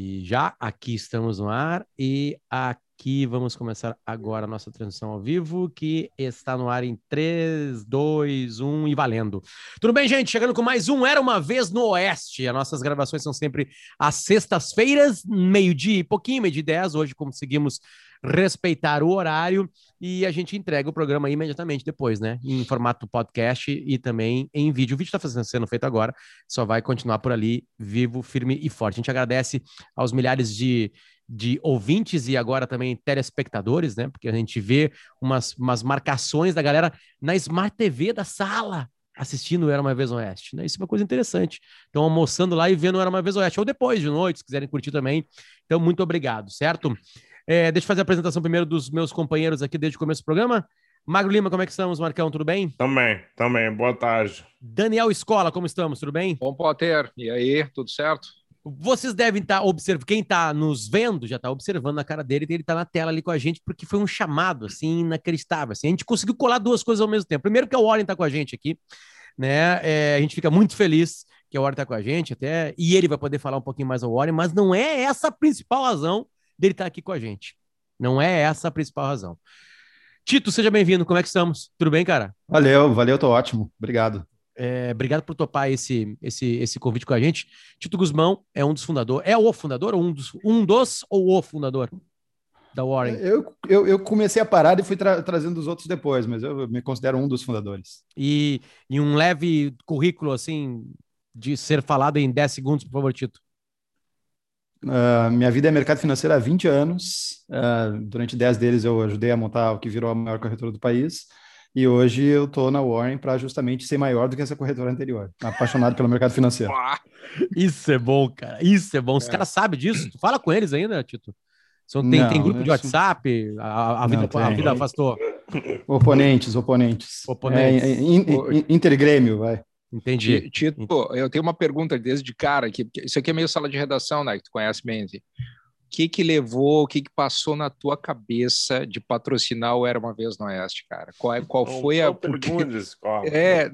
E já aqui estamos no ar e aqui vamos começar agora a nossa transmissão ao vivo, que está no ar em 3, 2, 1 e valendo. Tudo bem, gente? Chegando com mais um Era Uma Vez no Oeste. As nossas gravações são sempre às sextas-feiras, meio-dia e pouquinho, meio-dia 10. Hoje conseguimos respeitar o horário e a gente entrega o programa imediatamente depois, né? Em formato podcast e também em vídeo. O vídeo está sendo feito agora, só vai continuar por ali, vivo, firme e forte. A gente agradece aos milhares de, de ouvintes e agora também telespectadores, né? Porque a gente vê umas, umas marcações da galera na Smart TV da sala assistindo Era Uma Vez Oeste, né? Isso é uma coisa interessante. Estão almoçando lá e vendo Era Uma Vez Oeste, ou depois de noite, se quiserem curtir também. Então, muito obrigado, certo? É, deixa eu fazer a apresentação primeiro dos meus companheiros aqui desde o começo do programa. Magro Lima, como é que estamos, Marcão? Tudo bem? Também, também. Boa tarde. Daniel Escola, como estamos? Tudo bem? Bom, Potter. E aí, tudo certo? Vocês devem estar observando, quem está nos vendo já está observando na cara dele, ele está na tela ali com a gente, porque foi um chamado, assim, inacreditável. Assim. A gente conseguiu colar duas coisas ao mesmo tempo. Primeiro que o Warren está com a gente aqui, né? É, a gente fica muito feliz que o Warren está com a gente, até, e ele vai poder falar um pouquinho mais ao Warren, mas não é essa a principal razão dele estar aqui com a gente. Não é essa a principal razão. Tito, seja bem-vindo. Como é que estamos? Tudo bem, cara? Valeu, valeu, tô ótimo. Obrigado. É, obrigado por topar esse, esse, esse convite com a gente. Tito Guzmão é um dos fundadores. É o fundador ou um dos, um dos ou o fundador da Warren? Eu, eu, eu comecei a parar e fui tra trazendo os outros depois, mas eu me considero um dos fundadores. E, e um leve currículo, assim, de ser falado em 10 segundos, por favor, Tito. Uh, minha vida é mercado financeiro há 20 anos. Uh, durante 10 deles eu ajudei a montar o que virou a maior corretora do país. E hoje eu estou na Warren para justamente ser maior do que essa corretora anterior. Apaixonado pelo mercado financeiro. Isso é bom, cara. Isso é bom. Os é. caras sabem disso. Tu fala com eles ainda, Tito? São, tem, não, tem grupo de WhatsApp? A, a vida, não, a vida afastou. Oponentes, oponentes. Oponentes. É, in, in, intergrêmio, vai. Entendi. Tito, eu tenho uma pergunta desde cara aqui, isso aqui é meio sala de redação, né? Que tu conhece bem. Assim. O que que levou, o que que passou na tua cabeça de patrocinar o Era Uma Vez no Oeste, cara? Qual, é, qual não, foi a... Perguntas, é,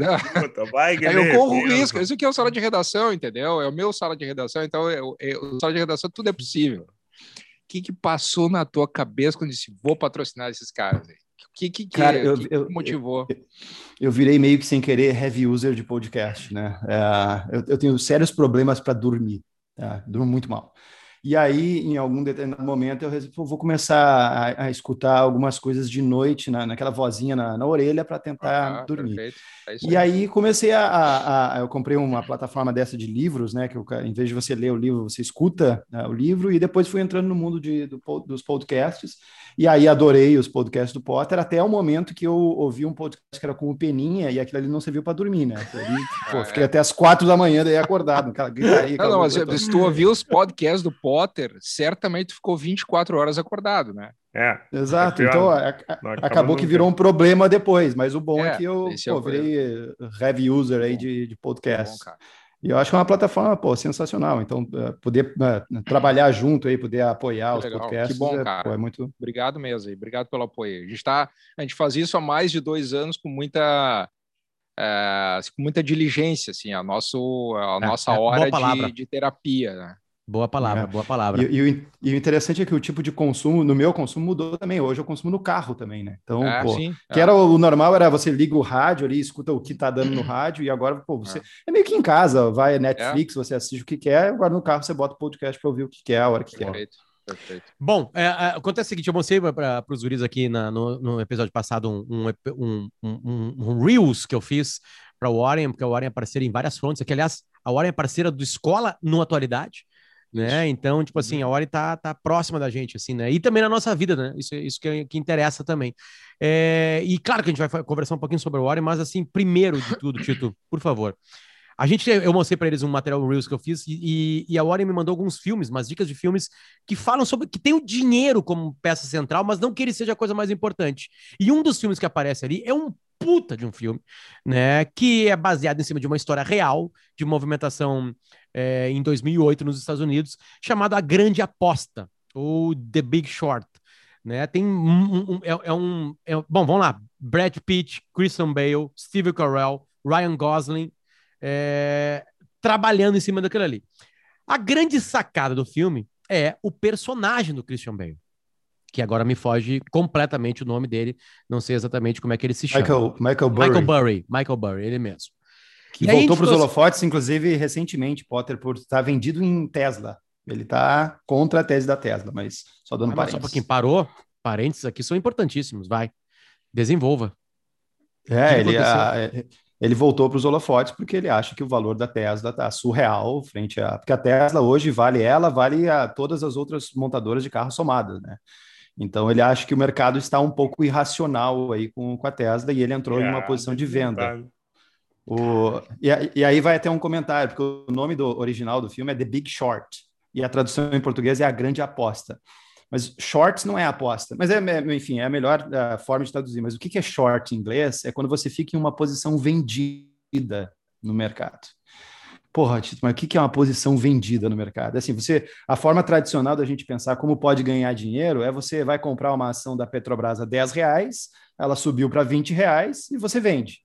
vai, eu corro o risco, isso aqui é o sala de redação, entendeu? É o meu sala de redação, então eu, eu, o sala de redação tudo é possível. O que que passou na tua cabeça quando disse, vou patrocinar esses caras aí? O que, que, Cara, que, eu, que eu, motivou? Eu, eu, virei meio que sem querer heavy user de podcast, né? É, eu, eu, tenho sérios problemas para dormir, tá? durmo muito mal. E aí, em algum determinado momento, eu resolvi, vou começar a, a, escutar algumas coisas de noite, na, naquela vozinha na, na orelha, para tentar ah, dormir. É e aí comecei a, a, a, Eu comprei uma plataforma dessa de livros, né? Que eu, em vez de você ler o livro, você escuta né, o livro, e depois fui entrando no mundo de, do, dos podcasts. E aí adorei os podcasts do Potter, até o momento que eu ouvi um podcast que era com o Peninha, e aquilo ali não serviu para dormir, né? Ali, pô, ah, fiquei é. até as quatro da manhã daí acordado. Aquela, gritaria, não, não, mas se tu ouviu os podcasts do Potter, certamente ficou 24 horas acordado, né? É. Exato. É então a, a, acabou que virou um problema depois, mas o bom é, é que eu pô, virei heavy user aí de, de podcast. Bom, e eu acho que é uma plataforma pô, sensacional. Então, uh, poder uh, trabalhar junto aí, poder apoiar os legal. podcasts. Que bom, é, cara. Pô, é muito... Obrigado mesmo. Obrigado pelo apoio. A gente, tá, a gente faz isso há mais de dois anos com muita. É, com muita diligência, assim, a, nosso, a é, nossa hora de, de terapia. Né? Boa palavra, é. boa palavra. E, e, e, o interessante é que o tipo de consumo, no meu consumo, mudou também. Hoje eu consumo no carro também, né? Então, é, pô, sim, que é. era o, normal, era você liga o rádio ali, escuta o que tá dando no rádio, e agora, pô, você. É, é meio que em casa, vai Netflix, é. você assiste o que quer, agora no carro você bota o podcast para ouvir o que quer, a hora que Perfeito. quer. Perfeito. Bom, é, é, acontece o seguinte, eu mostrei para os guris aqui na, no, no, episódio passado um, um, um, um Reels que eu fiz para o Warren, porque o Warren é parceiro em várias frontes, aqui, aliás, a Warren é parceira do Escola no Atualidade, né? Então, tipo assim, a Ori tá, tá próxima da gente, assim, né? E também na nossa vida, né? Isso, isso que, que interessa também. É, e claro que a gente vai conversar um pouquinho sobre o Ori, mas assim, primeiro de tudo, Tito, por favor. A gente, eu mostrei para eles um material Reels que eu fiz e, e a Warren me mandou alguns filmes, umas dicas de filmes que falam sobre que tem o dinheiro como peça central, mas não que ele seja a coisa mais importante. E um dos filmes que aparece ali é um puta de um filme, né? Que é baseado em cima de uma história real de movimentação é, em 2008 nos Estados Unidos, chamado A Grande Aposta, ou The Big Short. Né? Tem um, um, é, é um é, bom, vamos lá. Brad Pitt, Christian Bale, Steve Carell, Ryan Gosling é, trabalhando em cima daquilo ali. A grande sacada do filme é o personagem do Christian Bale. Que agora me foge completamente o nome dele, não sei exatamente como é que ele se chama. Michael, Michael Burry. Michael Burry, Michael Burry, ele mesmo. Que e voltou para os holofotes, inclusive, recentemente, Potter, por estar vendido em Tesla. Ele está contra a tese da Tesla, mas só dando parênteses. Só para quem parou, parênteses aqui são importantíssimos, vai. Desenvolva. É, ele, a, é, ele voltou para os holofotes porque ele acha que o valor da Tesla está surreal frente a. Porque a Tesla hoje vale ela, vale a todas as outras montadoras de carro somadas, né? Então ele acha que o mercado está um pouco irracional aí com, com a Tesla e ele entrou em uma posição de venda. O, e, e, aí vai até um comentário, porque o nome do original do filme é The Big Short, e a tradução em português é A Grande Aposta. Mas shorts não é aposta. Mas, é, é enfim, é a melhor uh, forma de traduzir. Mas o que é short em inglês? É quando você fica em uma posição vendida no mercado. Porra, Tito, mas o que é uma posição vendida no mercado? Assim, você, a forma tradicional da gente pensar como pode ganhar dinheiro é você vai comprar uma ação da Petrobras a 10 reais, ela subiu para 20 reais e você vende.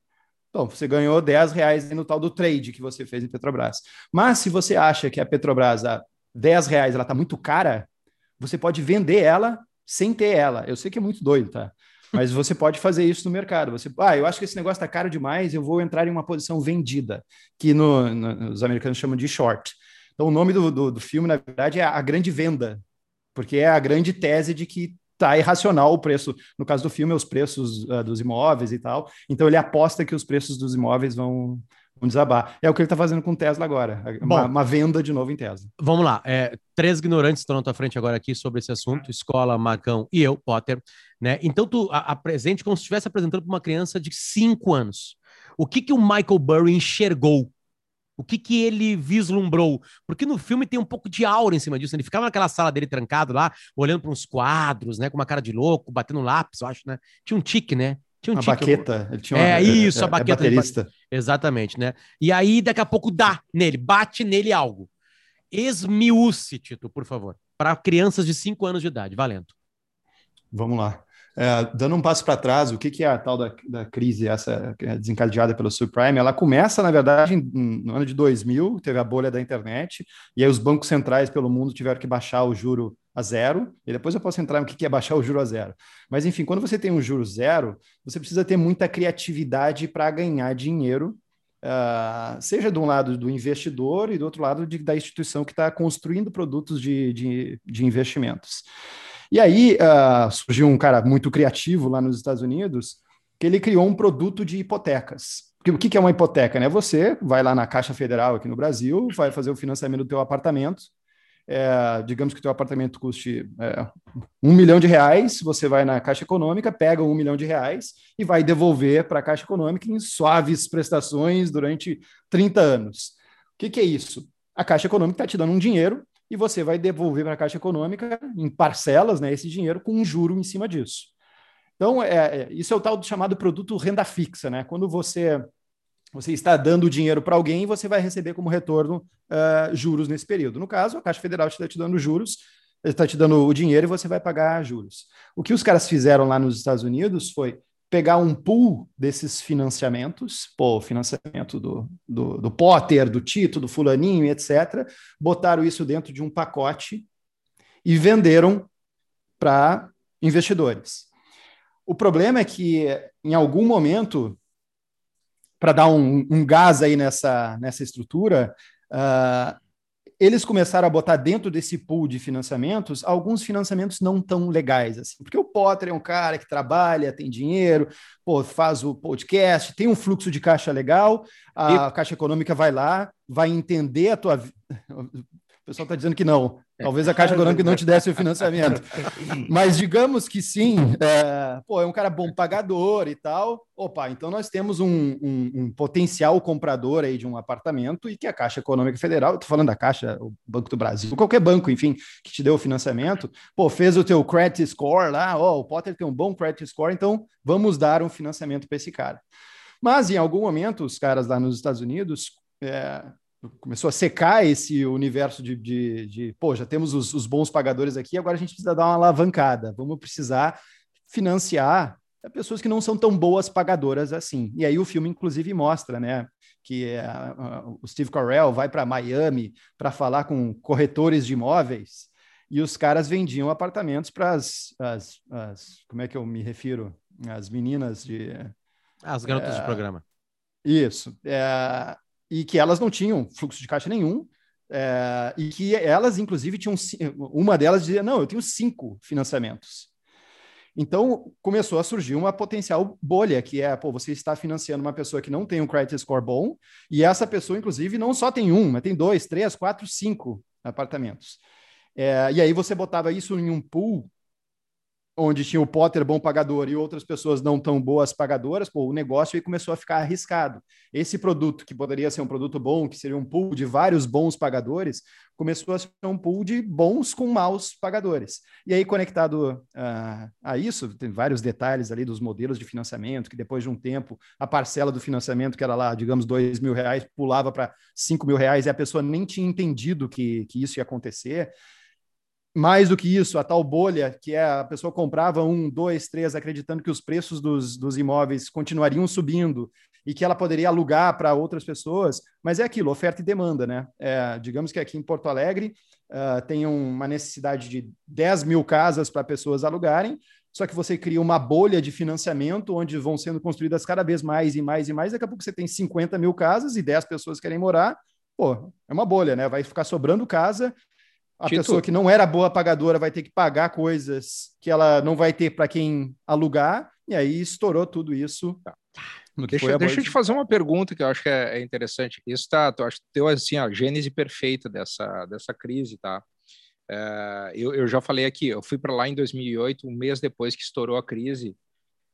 Então, você ganhou 10 reais no tal do trade que você fez em Petrobras. Mas se você acha que a Petrobras a 10 reais ela está muito cara, você pode vender ela sem ter ela. Eu sei que é muito doido, tá? Mas você pode fazer isso no mercado. Você, ah, eu acho que esse negócio está caro demais, eu vou entrar em uma posição vendida, que no, no, os americanos chamam de short. Então, o nome do, do, do, filme, na verdade, é A Grande Venda, porque é a grande tese de que está irracional o preço. No caso do filme, os preços uh, dos imóveis e tal. Então, ele aposta que os preços dos imóveis vão, um desabar. É o que ele está fazendo com Tesla agora, uma, uma, venda de novo em Tesla. Vamos lá, é, três ignorantes estão na tua frente agora aqui sobre esse assunto, Escola, Magão e eu, Potter, né? Então tu apresente como se estivesse apresentando para uma criança de cinco anos. O que que o Michael Burry enxergou? O que que ele vislumbrou? Porque no filme tem um pouco de aura em cima disso. Ele ficava naquela sala dele trancado lá, olhando para uns quadros, né, com uma cara de louco, batendo lápis, eu acho, né? Tinha um tique, né? Tinha um uma baqueta. Ele tinha uma, é, isso, é, a é baqueta. É baterista. Exatamente, né? E aí, daqui a pouco, dá nele, bate nele algo. Esmiúce, Tito, por favor. Para crianças de 5 anos de idade, valendo. Vamos lá. É, dando um passo para trás, o que, que, é a tal da, da crise, essa é desencadeada pelo subprime? Ela começa, na verdade, no ano de 2000, teve a bolha da internet, e aí os bancos centrais pelo mundo tiveram que baixar o juro a zero, e depois eu posso entrar no que é baixar o juro a zero. Mas, enfim, quando você tem um juro zero, você precisa ter muita criatividade para ganhar dinheiro, uh, seja de um lado do investidor e do outro lado de, da instituição que está construindo produtos de, de, de, investimentos. E aí uh, surgiu um cara muito criativo lá nos Estados Unidos, que ele criou um produto de hipotecas. Porque o que é uma hipoteca? Né? Você vai lá na Caixa Federal aqui no Brasil, vai fazer o financiamento do teu apartamento, é, digamos que o teu apartamento custe é, um milhão de reais, você vai na Caixa Econômica, pega um milhão de reais e vai devolver para a Caixa Econômica em suaves prestações durante 30 anos. O que, que é isso? A Caixa Econômica está te dando um dinheiro e você vai devolver para a Caixa Econômica em parcelas né, esse dinheiro com um juro em cima disso. Então, é, é isso é o tal do chamado produto renda fixa, né? Quando você você está dando dinheiro para alguém você vai receber como retorno uh, juros nesse período. No caso, a Caixa Federal está te dando juros, está te dando o dinheiro e você vai pagar juros. O que os caras fizeram lá nos Estados Unidos foi pegar um pool desses financiamentos, pô, financiamento do, do, do Potter, do Tito, do Fulaninho, etc., botaram isso dentro de um pacote e venderam para investidores. O problema é que, em algum momento, para dar um, um, gás aí nessa, nessa estrutura, uh, eles começaram a botar dentro desse pool de financiamentos alguns financiamentos não tão legais, assim, porque o Potter é um cara que trabalha, tem dinheiro, pô, faz o podcast, tem um fluxo de caixa legal, a e... Caixa Econômica vai lá, vai entender a tua o pessoal está dizendo que não. Talvez a Caixa Econômica não te desse o financiamento. Mas digamos que sim, é, pô, é um cara bom pagador e tal. Opa, então nós temos um, um, um, potencial comprador aí de um apartamento e que a Caixa Econômica Federal, estou falando da Caixa, o Banco do Brasil, qualquer banco, enfim, que te deu o financiamento, pô, fez o teu credit score lá, ó, o Potter tem um bom credit score, então vamos dar um financiamento para esse cara. Mas em algum momento, os caras lá nos Estados Unidos é, começou a secar esse universo de, de, de pô, já temos os, os, bons pagadores aqui, agora a gente precisa dar uma alavancada, vamos precisar financiar pessoas que não são tão boas pagadoras assim. E aí o filme, inclusive, mostra, né, que é, o Steve Carell vai para Miami para falar com corretores de imóveis e os caras vendiam apartamentos para as, as, as, como é que eu me refiro? As meninas de... As garotas é, de programa. Isso. É, e que elas não tinham fluxo de caixa nenhum, é, e que elas, inclusive, tinham... Uma delas dizia, não, eu tenho cinco financiamentos. Então, começou a surgir uma potencial bolha, que é, pô, você está financiando uma pessoa que não tem um credit score bom, e essa pessoa, inclusive, não só tem um, mas tem dois, três, quatro, cinco apartamentos. É, e aí você botava isso em um pool onde tinha o Potter bom pagador e outras pessoas não tão boas pagadoras, pô, o negócio aí começou a ficar arriscado. Esse produto, que poderia ser um produto bom, que seria um pool de vários bons pagadores, começou a ser um pool de bons com maus pagadores. E aí, conectado uh, a isso, tem vários detalhes ali dos modelos de financiamento, que depois de um tempo, a parcela do financiamento, que era lá, digamos, dois mil reais, pulava para cinco mil reais, e a pessoa nem tinha entendido que, que isso ia acontecer mais do que isso, a tal bolha, que é a pessoa comprava um, dois, três, acreditando que os preços dos, dos imóveis continuariam subindo e que ela poderia alugar para outras pessoas, mas é aquilo, oferta e demanda, né? É, digamos que aqui em Porto Alegre uh, tem uma necessidade de 10 mil casas para pessoas alugarem, só que você cria uma bolha de financiamento onde vão sendo construídas cada vez mais e mais e mais, daqui a pouco você tem 50 mil casas e 10 pessoas querem morar, pô, é uma bolha, né? Vai ficar sobrando casa a Tito. pessoa que não era boa pagadora vai ter que pagar coisas que ela não vai ter para quem alugar, e aí estourou tudo isso. Tá. Deixa, deixa eu te fazer uma pergunta que eu acho que é, é interessante. Isso tá, eu acho que deu assim a gênese perfeita dessa, dessa crise, tá? É, eu, eu já falei aqui, eu fui para lá em 2008, um mês depois que estourou a crise,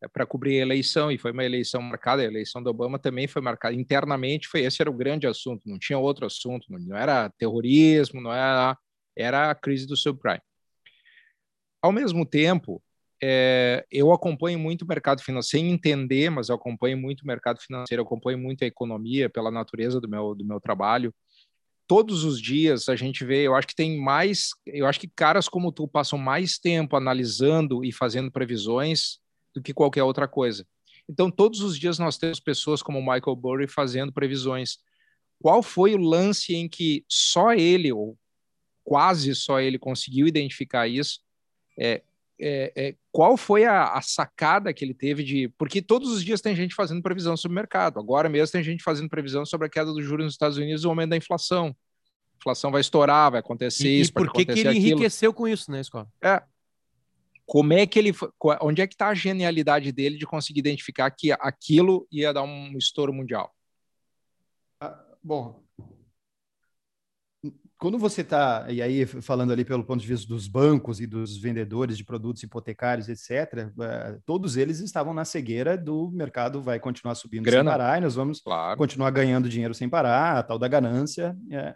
é, para cobrir a eleição, e foi uma eleição marcada, a eleição do Obama também foi marcada internamente, foi esse era o grande assunto, não tinha outro assunto, não, não era terrorismo, não era era a crise do subprime. Ao mesmo tempo, é, eu acompanho muito o mercado financeiro, sem entender, mas eu acompanho muito o mercado financeiro, acompanho muito a economia pela natureza do meu, do meu trabalho. Todos os dias a gente vê, eu acho que tem mais, eu acho que caras como tu passam mais tempo analisando e fazendo previsões do que qualquer outra coisa. Então, todos os dias nós temos pessoas como Michael Burry fazendo previsões. Qual foi o lance em que só ele, ou quase só ele conseguiu identificar isso. É, é, é, qual foi a, a, sacada que ele teve de. Porque todos os dias tem gente fazendo previsão sobre o mercado. Agora mesmo tem gente fazendo previsão sobre a queda do juros nos Estados Unidos e o aumento da inflação. A inflação vai estourar, vai acontecer e, isso. E por que, que ele aquilo. enriqueceu com isso, né, Escola? É. Como é que ele. Onde é que está a genialidade dele de conseguir identificar que aquilo ia dar um estouro mundial? Ah, bom, quando você está, e aí falando ali pelo ponto de vista dos bancos e dos vendedores de produtos hipotecários, etc., eh, todos eles estavam na cegueira do mercado vai continuar subindo Grana. sem parar e nós vamos claro. continuar ganhando dinheiro sem parar, a tal da ganância. É.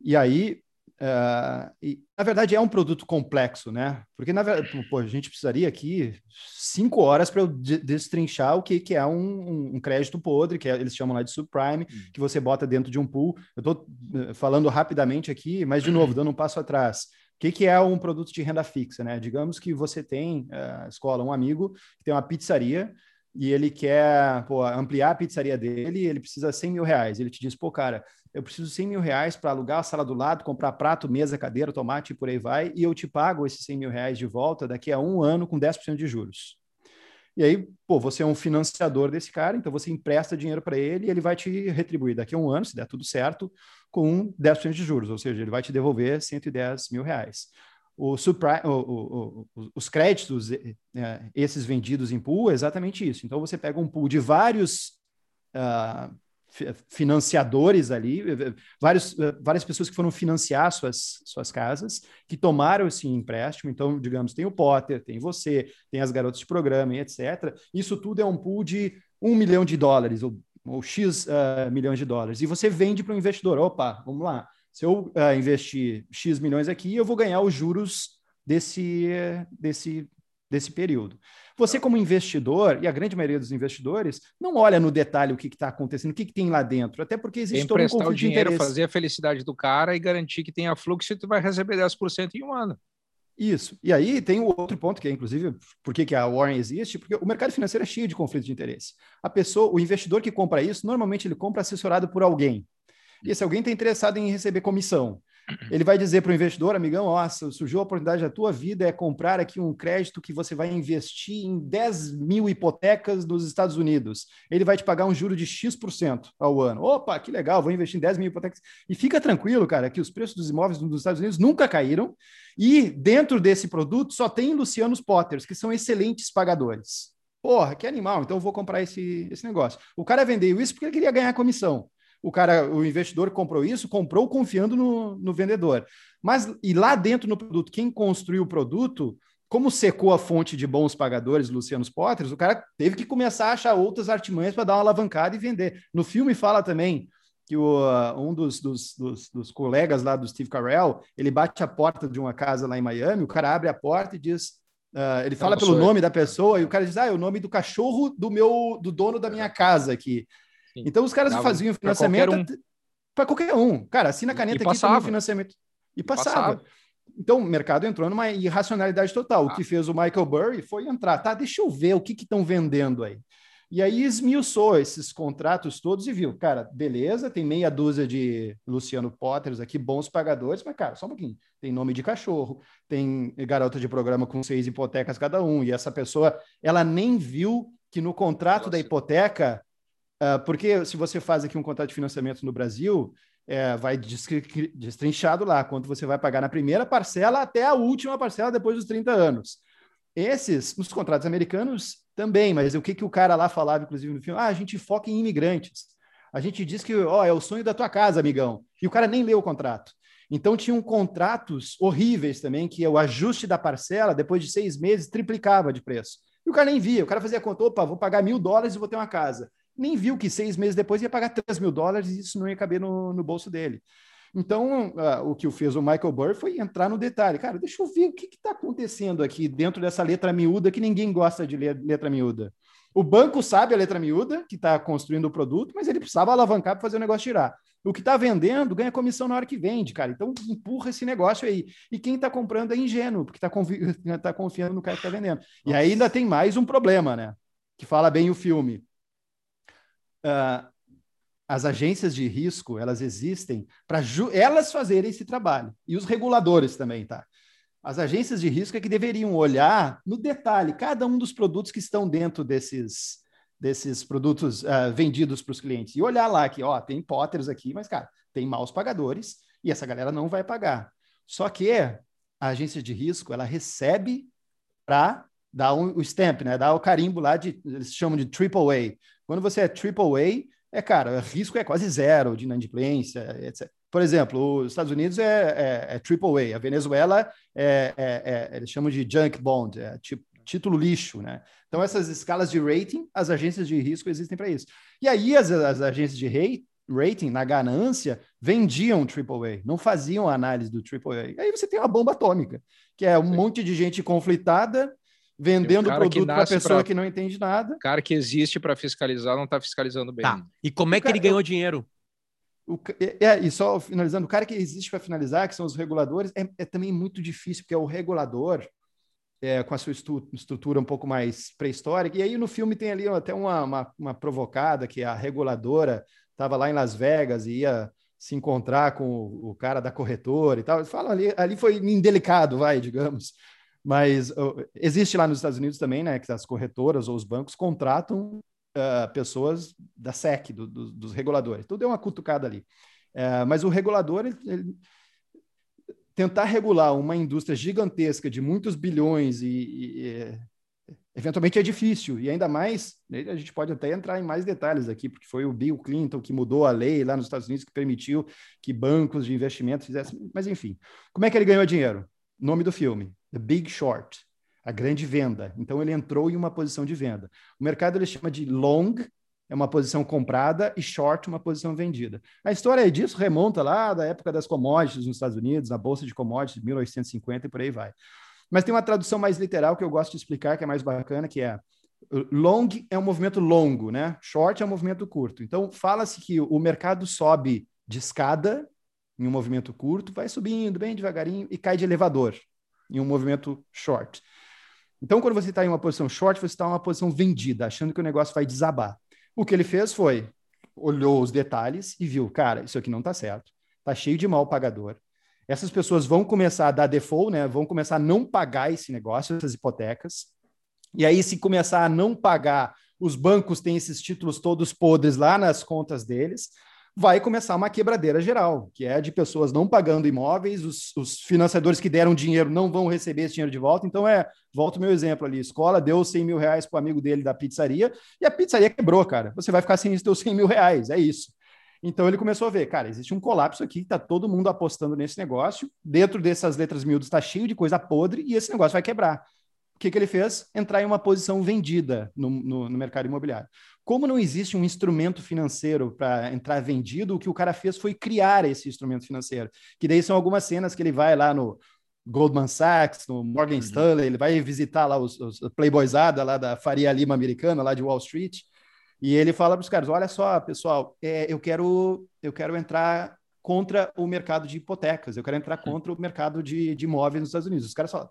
E aí Uh, e, na verdade, é um produto complexo, né? Porque, na verdade, pô, a gente precisaria aqui cinco horas para eu destrinchar o que, que é um, um, crédito podre, que é, eles chamam lá de subprime, uhum. que você bota dentro de um pool. Eu estou eh, falando rapidamente aqui, mas, de novo, dando um passo atrás. O que, que é um produto de renda fixa, né? Digamos que você tem, uh, escola, um amigo que tem uma pizzaria e ele quer pô, ampliar a pizzaria dele, ele precisa 100 mil reais. Ele te diz, pô, cara, eu preciso 100 mil reais para alugar a sala do lado, comprar prato, mesa, cadeira, tomate e por aí vai, e eu te pago esses 100 mil reais de volta daqui a um ano com 10% de juros. E aí, pô, você é um financiador desse cara, então você empresta dinheiro para ele e ele vai te retribuir daqui a um ano, se der tudo certo, com 10% de juros, ou seja, ele vai te devolver 110 mil reais. O o, o, os créditos, é, esses vendidos em pool, é exatamente isso. Então, você pega um pool de vários uh, financiadores ali, eh, eh, vários, eh, várias pessoas que foram financiar suas, suas casas, que tomaram esse empréstimo. Então, digamos, tem o Potter, tem você, tem as garotas de programa etc. Isso tudo é um pool de um milhão de dólares, ou, ou X uh, milhões de dólares. E você vende para o investidor: opa, vamos lá. Se eu uh, investir X milhões aqui, eu vou ganhar os juros desse, desse, desse período. Você, como investidor, e a grande maioria dos investidores, não olha no detalhe o que está acontecendo, o que, que, tem lá dentro, até porque existe todo um conflito o dinheiro, de fazer a felicidade do cara e garantir que tenha fluxo e tu vai receber 10% em um ano. Isso. E aí tem o outro ponto, que é, inclusive, por que, que a Warren existe? Porque o mercado financeiro é cheio de conflitos de interesse. A pessoa, o investidor que compra isso, normalmente ele compra assessorado por alguém. E esse alguém está interessado em receber comissão. Ele vai dizer para o investidor, amigão, nossa, surgiu a oportunidade da tua vida é comprar aqui um crédito que você vai investir em 10 mil hipotecas nos Estados Unidos. Ele vai te pagar um juro de X% ao ano. Opa, que legal, vou investir em 10 mil hipotecas. E fica tranquilo, cara, que os preços dos imóveis nos Estados Unidos nunca caíram. E dentro desse produto só tem Lucianos Potters, que são excelentes pagadores. Porra, que animal, então eu vou comprar esse, esse negócio. O cara vendeu isso porque ele queria ganhar comissão o cara, o investidor comprou isso, comprou confiando no, no vendedor. Mas e lá dentro no produto, quem construiu o produto, como secou a fonte de bons pagadores, Luciano Potters, o cara teve que começar a achar outras artimanhas para dar uma alavancada e vender. No filme fala também que o, uh, um dos, dos, dos, dos, colegas lá do Steve Carell, ele bate a porta de uma casa lá em Miami, o cara abre a porta e diz, uh, ele fala pelo nome da pessoa e o cara diz, ah, é o nome do cachorro do meu, do dono da minha casa aqui. Então os caras Dava faziam financiamento para qualquer, um. Cara, assina a caneta e aqui também financiamento. E passava. passava. Então o mercado entrou numa irracionalidade total. Ah. O que fez o Michael Burry foi entrar, tá? Deixa eu ver o que estão vendendo aí. E aí esmiuçou esses contratos todos e viu, cara, beleza, tem meia dúzia de Luciano Potters aqui, bons pagadores, mas, cara, só um pouquinho. Tem nome de cachorro, tem garota de programa com seis hipotecas cada um, e essa pessoa, ela nem viu que no contrato Nossa. da hipoteca porque se você faz aqui um contrato de financiamento no Brasil, é, vai destrinchado lá quanto você vai pagar na primeira parcela até a última parcela depois dos 30 anos. Esses, nos contratos americanos, também, mas o que, que o cara lá falava, inclusive, no filme? Ah, a gente foca em imigrantes. A gente diz que ó, é o sonho da tua casa, amigão. E o cara nem leu o contrato. Então tinham contratos horríveis também, que o ajuste da parcela, depois de seis meses, triplicava de preço. E o cara nem via. O cara fazia conta, opa, vou pagar mil dólares e vou ter uma casa nem viu que seis meses depois ia pagar 3 mil dólares e isso não ia caber no, no bolso dele. Então, uh, o que fez o Michael Burr foi entrar no detalhe. Cara, deixa eu ver o que está acontecendo aqui dentro dessa letra miúda que ninguém gosta de ler letra miúda. O banco sabe a letra miúda, que está construindo o produto, mas ele precisava alavancar para fazer o negócio girar. O que está vendendo ganha comissão na hora que vende, cara. Então, empurra esse negócio aí. E quem está comprando é ingênuo, porque está confi tá confiando no cara que está vendendo. E aí ainda tem mais um problema, né? Que fala bem o filme uh, as agências de risco elas existem para elas fazerem esse trabalho e os reguladores também, tá? As agências de risco é que deveriam olhar no detalhe cada um dos produtos que estão dentro desses desses produtos uh, vendidos para os clientes e olhar lá que ó tem potters aqui, mas cara tem maus pagadores e essa galera não vai pagar. Só que a agência de risco ela recebe para dar um, o stamp, né? Dar o carimbo lá de eles chamam de triple A quando você é AAA, é, cara, risco é quase zero de inadimplência, etc. Por exemplo, os Estados Unidos é, é, é AAA, a Venezuela é, é, é, eles chamam de junk bond, é tipo título lixo, né? Então, essas escalas de rating, as agências de risco existem para isso. E aí, as, as agências de rate, rating, na ganância, vendiam AAA, não faziam a análise do AAA. Aí você tem uma bomba atômica, que é um Sim. monte de gente conflitada vendendo produto para pessoa pra... que não entende nada. O cara que existe para fiscalizar não está fiscalizando bem. Tá. E como é que ele ganhou dinheiro? O, é, é, e só finalizando, o cara que existe para finalizar, que são os reguladores, é, é, também muito difícil, porque é o regulador, é, com a sua estu, estrutura um pouco mais pré-histórica, e aí no filme tem ali até uma, uma, uma provocada, que a reguladora estava lá em Las Vegas e ia se encontrar com o, o cara da corretora e tal. Fala ali, ali foi indelicado, vai, digamos, mas existe lá nos Estados Unidos também, né, que as corretoras ou os bancos contratam uh, pessoas da SEC, do, do, dos reguladores. Tudo é uma cutucada ali. Uh, mas o regulador, ele, ele, tentar regular uma indústria gigantesca de muitos bilhões e, e, e, eventualmente é difícil. E ainda mais, né, a gente pode até entrar em mais detalhes aqui, porque foi o Bill Clinton que mudou a lei lá nos Estados Unidos que permitiu que bancos de investimento fizessem. Mas enfim, como é que ele ganhou dinheiro? Nome do filme, The Big Short, a grande venda. Então ele entrou em uma posição de venda. O mercado ele chama de long, é uma posição comprada, e short, uma posição vendida. A história disso remonta lá da época das commodities nos Estados Unidos, a bolsa de commodities, 1850 e por aí vai. Mas tem uma tradução mais literal que eu gosto de explicar, que é mais bacana, que é long é um movimento longo, né? Short é um movimento curto. Então fala-se que o mercado sobe de escada em um movimento curto, vai subindo bem devagarinho e cai de elevador em um movimento short. Então, quando você está em uma posição short, você está em uma posição vendida, achando que o negócio vai desabar. O que ele fez foi olhou os detalhes e viu, cara, isso aqui não está certo, está cheio de mal pagador. Essas pessoas vão começar a dar default, né? Vão começar a não pagar esse negócio, essas hipotecas. E aí, se começar a não pagar, os bancos têm esses títulos todos podres lá nas contas deles vai começar uma quebradeira geral, que é de pessoas não pagando imóveis, os, os, financiadores que deram dinheiro não vão receber esse dinheiro de volta. Então, é, volta o meu exemplo ali: escola deu 100 mil reais para o amigo dele da pizzaria e a pizzaria quebrou, cara. Você vai ficar sem os seus 100 mil reais, é isso. Então ele começou a ver, cara, existe um colapso aqui, está todo mundo apostando nesse negócio. Dentro dessas letras miúdas está cheio de coisa podre e esse negócio vai quebrar. O que, que ele fez? Entrar em uma posição vendida no, no, no mercado imobiliário. Como não existe um instrumento financeiro para entrar vendido, o que o cara fez foi criar esse instrumento financeiro. Que daí são algumas cenas que ele vai lá no Goldman Sachs, no Morgan uhum. Stanley, ele vai visitar lá os, os playboyzada lá da Faria Lima americana, lá de Wall Street, e ele fala para os caras: olha só, pessoal, é, eu quero eu quero entrar contra o mercado de hipotecas, eu quero entrar contra o mercado de, de imóveis nos Estados Unidos. Os caras falam,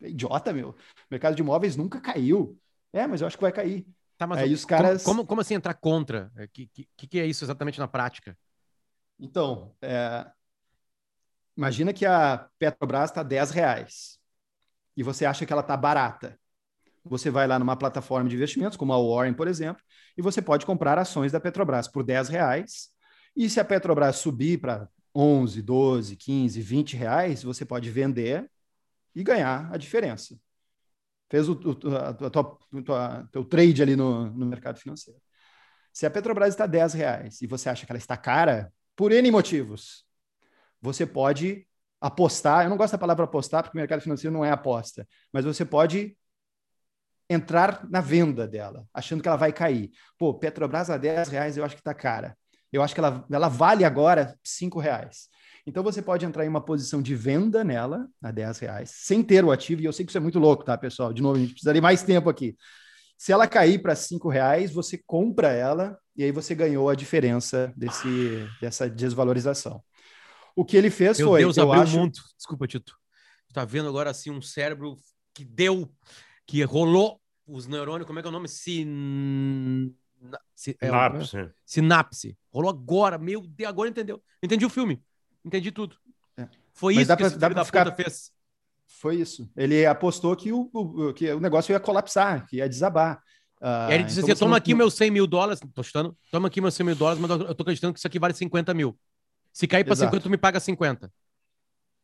idiota, meu, o mercado de imóveis nunca caiu. É, mas eu acho que vai cair. Tá, mas Aí os caras... Como, como, como, assim entrar contra? O é, que, que, que é isso exatamente na prática? Então, é... imagina que a Petrobras está 10 reais e você acha que ela está barata. Você vai lá numa plataforma de investimentos, como a Warren, por exemplo, e você pode comprar ações da Petrobras por 10 reais. E se a Petrobras subir para 11, 12, 15, 20 reais, você pode vender e ganhar a diferença fez o, o a, a tua, tua, teu trade ali no, no mercado financeiro. Se a Petrobras está 10 reais e você acha que ela está cara, por N motivos, você pode apostar. Eu não gosto da palavra apostar, porque o mercado financeiro não é aposta, mas você pode entrar na venda dela, achando que ela vai cair. Pô, Petrobras a 10 reais eu acho que está cara. Eu acho que ela, ela vale agora 5 reais. Então você pode entrar em uma posição de venda nela, a 10 reais, sem ter o ativo, e eu sei que isso é muito louco, tá, pessoal? De novo, a gente precisaria mais tempo aqui. Se ela cair para 5 reais, você compra ela e aí você ganhou a diferença desse, dessa desvalorização. O que ele fez Meu foi. Deus, eu abriu acho... muito. Desculpa, Tito. Está vendo agora assim um cérebro que deu, que rolou os neurônios, como é que é o nome? Sin... É, Sinapse. Sinapse. Rolou agora, meu Deus, agora entendeu. Entendi o filme. Entendi tudo. É. Foi Mas isso dá pra, que esse dá ficar... fez. Foi isso. Ele apostou que o, o, que o negócio ia colapsar, que ia desabar. E aí ele disse então assim, toma não... aqui meus 100 mil dólares, tô chutando, toma aqui meus 100 mil dólares, mas eu tô acreditando que isso aqui vale 50 mil. Se cair para 50, tu me paga 50.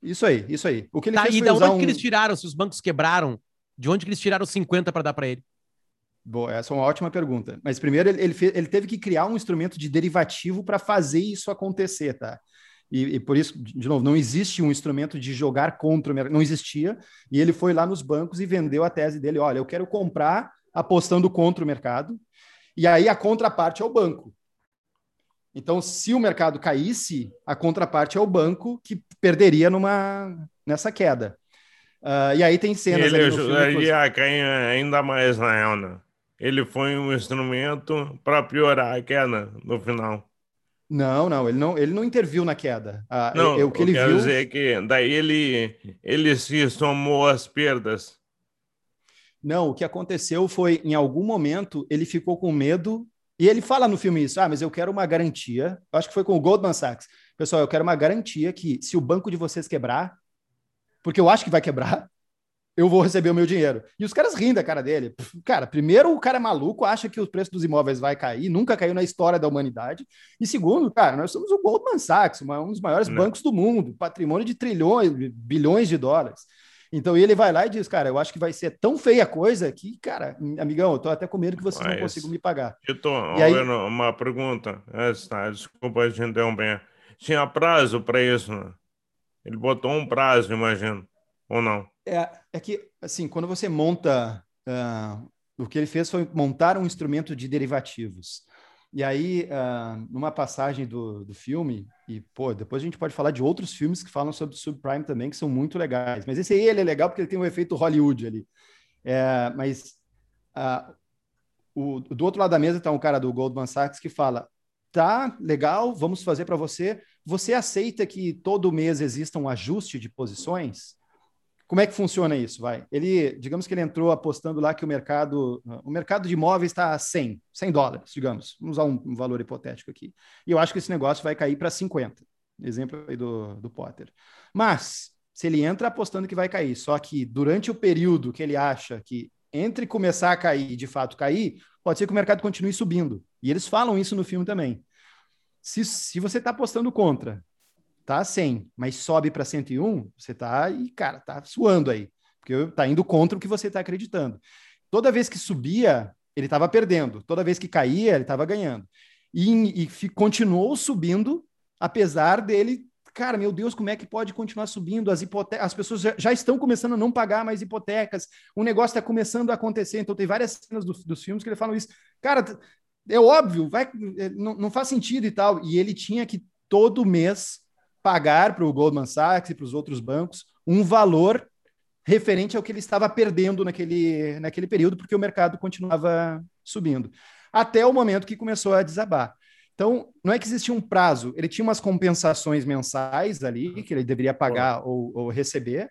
Isso aí, isso aí. O que ele tá, fez e da onde um... que eles tiraram, se os bancos quebraram, de onde que eles tiraram 50 para dar para ele? Boa, essa é uma ótima pergunta. Mas primeiro ele, ele, fez, ele teve que criar um instrumento de derivativo para fazer isso acontecer, tá? E, e, por isso, de novo, não existe um instrumento de jogar contra o mercado, não existia. E ele foi lá nos bancos e vendeu a tese dele: olha, eu quero comprar apostando contra o mercado, e aí a contraparte é o banco. Então, se o mercado caísse, a contraparte é o banco que perderia numa, nessa queda. Uh, e aí tem cenas. Ele ajudaria a cair ainda mais na onda. Ele foi um instrumento para piorar a queda no final. Não, não, ele não, ele não interviu na queda. Ah, não, eu, o que ele quero viu... dizer que daí ele, ele se somou às perdas. Não, o que aconteceu foi, em algum momento, ele ficou com medo, e ele fala no filme isso, ah, mas eu quero uma garantia, eu acho que foi com o Goldman Sachs, pessoal, eu quero uma garantia que se o banco de vocês quebrar, porque eu acho que vai quebrar, eu vou receber o meu dinheiro. E os caras riem da cara dele. Cara, primeiro, o cara é maluco, acha que o preço dos imóveis vai cair, nunca caiu na história da humanidade. E segundo, cara, nós somos o Goldman Sachs, um dos maiores Não. bancos do mundo, patrimônio de trilhões, bilhões de dólares. Então ele vai lá e diz, cara, eu acho que vai ser tão feia a coisa que, cara, amigão, eu tô até com medo que vocês Mas, não consigam me pagar. Eu tô e aí... uma pergunta, essa, desculpa a gente interromper. Tinha prazo para isso, né? Ele botou um prazo, imagino, ou não? É, é que, assim, quando você monta. Uh, o que ele fez foi montar um instrumento de derivativos. E aí, uh, numa passagem do, do filme, e pô, depois a gente pode falar de outros filmes que falam sobre subprime também, que são muito legais. Mas esse aí ele é legal porque ele tem um efeito Hollywood ali. É, mas uh, o, do outro lado da mesa está um cara do Goldman Sachs que fala: tá legal, vamos fazer para você. Você aceita que todo mês exista um ajuste de posições? Como é que funciona isso? Vai. Ele, digamos que ele entrou apostando lá que o mercado, o mercado de imóveis está a 100, 100 dólares, digamos. Vamos usar um, valor hipotético aqui. E eu acho que esse negócio vai cair para 50. Exemplo aí do, do Potter. Mas, se ele entra apostando que vai cair, só que durante o período que ele acha que entre começar a cair e de fato cair, pode ser que o mercado continue subindo. E eles falam isso no filme também. Se, se você está apostando contra, tá 100, mas sobe para 101, você tá e cara, tá suando aí, porque tá indo contra o que você está acreditando. Toda vez que subia, ele estava perdendo. Toda vez que caía, ele estava ganhando. E, e continuou subindo, apesar dele cara, meu Deus, como é que pode continuar subindo? As hipotecas, as pessoas já, já, estão começando a não pagar mais hipotecas, o negócio está começando a acontecer. Então, tem várias cenas do, dos filmes que ele falam isso. Cara, é óbvio, vai, é, não, não faz sentido e tal. E ele tinha que todo mês pagar para o Goldman Sachs e para os outros bancos um valor referente ao que ele estava perdendo naquele, naquele período, porque o mercado continuava subindo. Até o momento que começou a desabar. Então, não é que existia um prazo, ele tinha umas compensações mensais ali, que ele deveria pagar ou, ou, receber.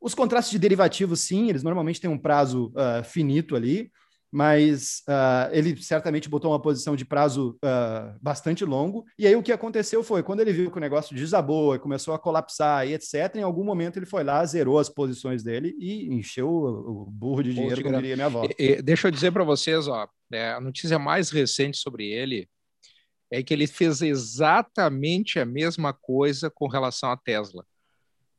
Os contratos de derivativos, sim, eles normalmente têm um prazo uh, finito ali, mas uh, ele certamente botou uma posição de prazo uh, bastante longo. E aí o que aconteceu foi, quando ele viu que o negócio desabou e começou a colapsar e etc., em algum momento ele foi lá, zerou as posições dele e encheu o, burro de dinheiro, como diria minha avó. E, e, deixa eu dizer para vocês, ó, é, a notícia mais recente sobre ele é que ele fez exatamente a mesma coisa com relação à Tesla.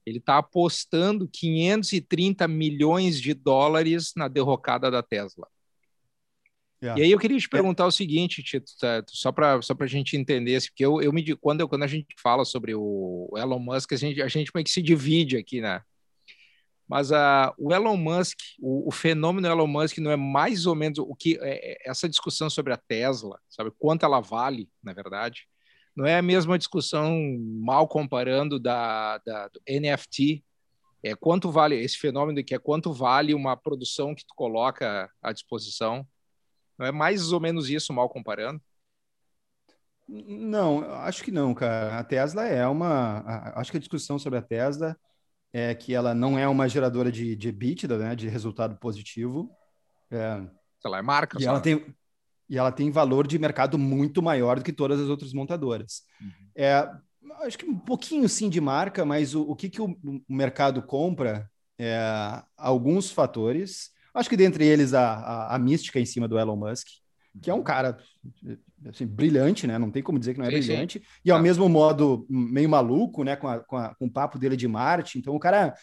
Ele está apostando 530 milhões de dólares na derrocada da Tesla. Yeah. E aí eu queria te perguntar yeah. o seguinte, Tito, tá, só para só a gente entender, porque eu, eu me quando, eu, quando a gente fala sobre o Elon Musk, a gente, a gente meio que se divide aqui, né? Mas uh, o Elon Musk, o, o, fenômeno Elon Musk não é mais ou menos o que é, é, essa discussão sobre a Tesla, sabe quanto ela vale, na verdade, não é a mesma discussão mal comparando da, da do NFT, é quanto vale esse fenômeno que é quanto vale uma produção que tu coloca à disposição não é mais ou menos isso, mal comparando? Não, acho que não, cara. A Tesla é uma. Acho que a discussão sobre a Tesla é que ela não é uma geradora de, de EBITDA, né, de resultado positivo. É, ela é marca. E ela, tem, e ela tem valor de mercado muito maior do que todas as outras montadoras. Uhum. É, acho que um pouquinho sim de marca, mas o, o que, que o, o mercado compra é alguns fatores Acho que dentre eles a, a, a, mística em cima do Elon Musk, que é um cara assim, brilhante, né? Não tem como dizer que não é sim, brilhante. Sim. E ao ah. mesmo modo meio maluco, né? Com, a, com, com, o papo dele de Marte. Então o cara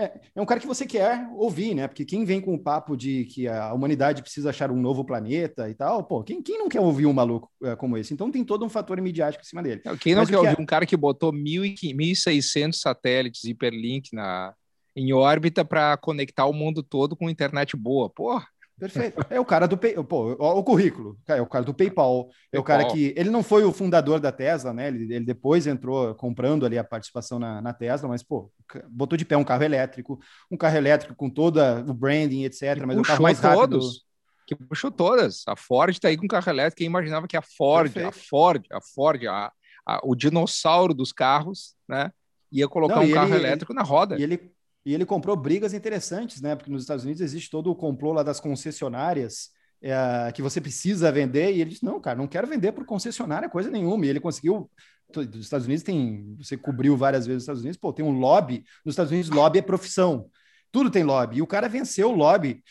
é, é, um cara que você quer ouvir, né? Porque quem vem com o papo de que a humanidade precisa achar um novo planeta e tal, pô, quem, quem não quer ouvir um maluco é, como esse? Então tem todo um fator midiático em cima dele. Quem não Mas quer ouvir é... um cara que botou 1.600 satélites hiperlink na, em órbita para conectar o mundo todo com internet boa. Porra. Perfeito. É o cara do Pay... Pô, o currículo. É o cara do PayPal. É o cara que. Ele não foi o fundador da Tesla, né? Ele, ele depois entrou comprando ali a participação na, na, Tesla, mas, pô, botou de pé um carro elétrico, um carro elétrico com todo o branding, etc. Que mas o carro mais rápido. Todos. Que puxou todas. A Ford está aí com carro elétrico. Quem imaginava que a Ford, Perfeito. a Ford, a Ford, a, a, o dinossauro dos carros, né? Ia colocar não, um carro ele, elétrico na roda. E ele e ele comprou brigas interessantes, né? Porque nos Estados Unidos existe todo o complô lá das concessionárias é, que você precisa vender. E ele disse: Não, cara, não quero vender por concessionária coisa nenhuma. E ele conseguiu. Os Estados Unidos tem. Você cobriu várias vezes os Estados Unidos, pô, tem um lobby. Nos Estados Unidos, lobby é profissão. Tudo tem lobby. E o cara venceu o lobby.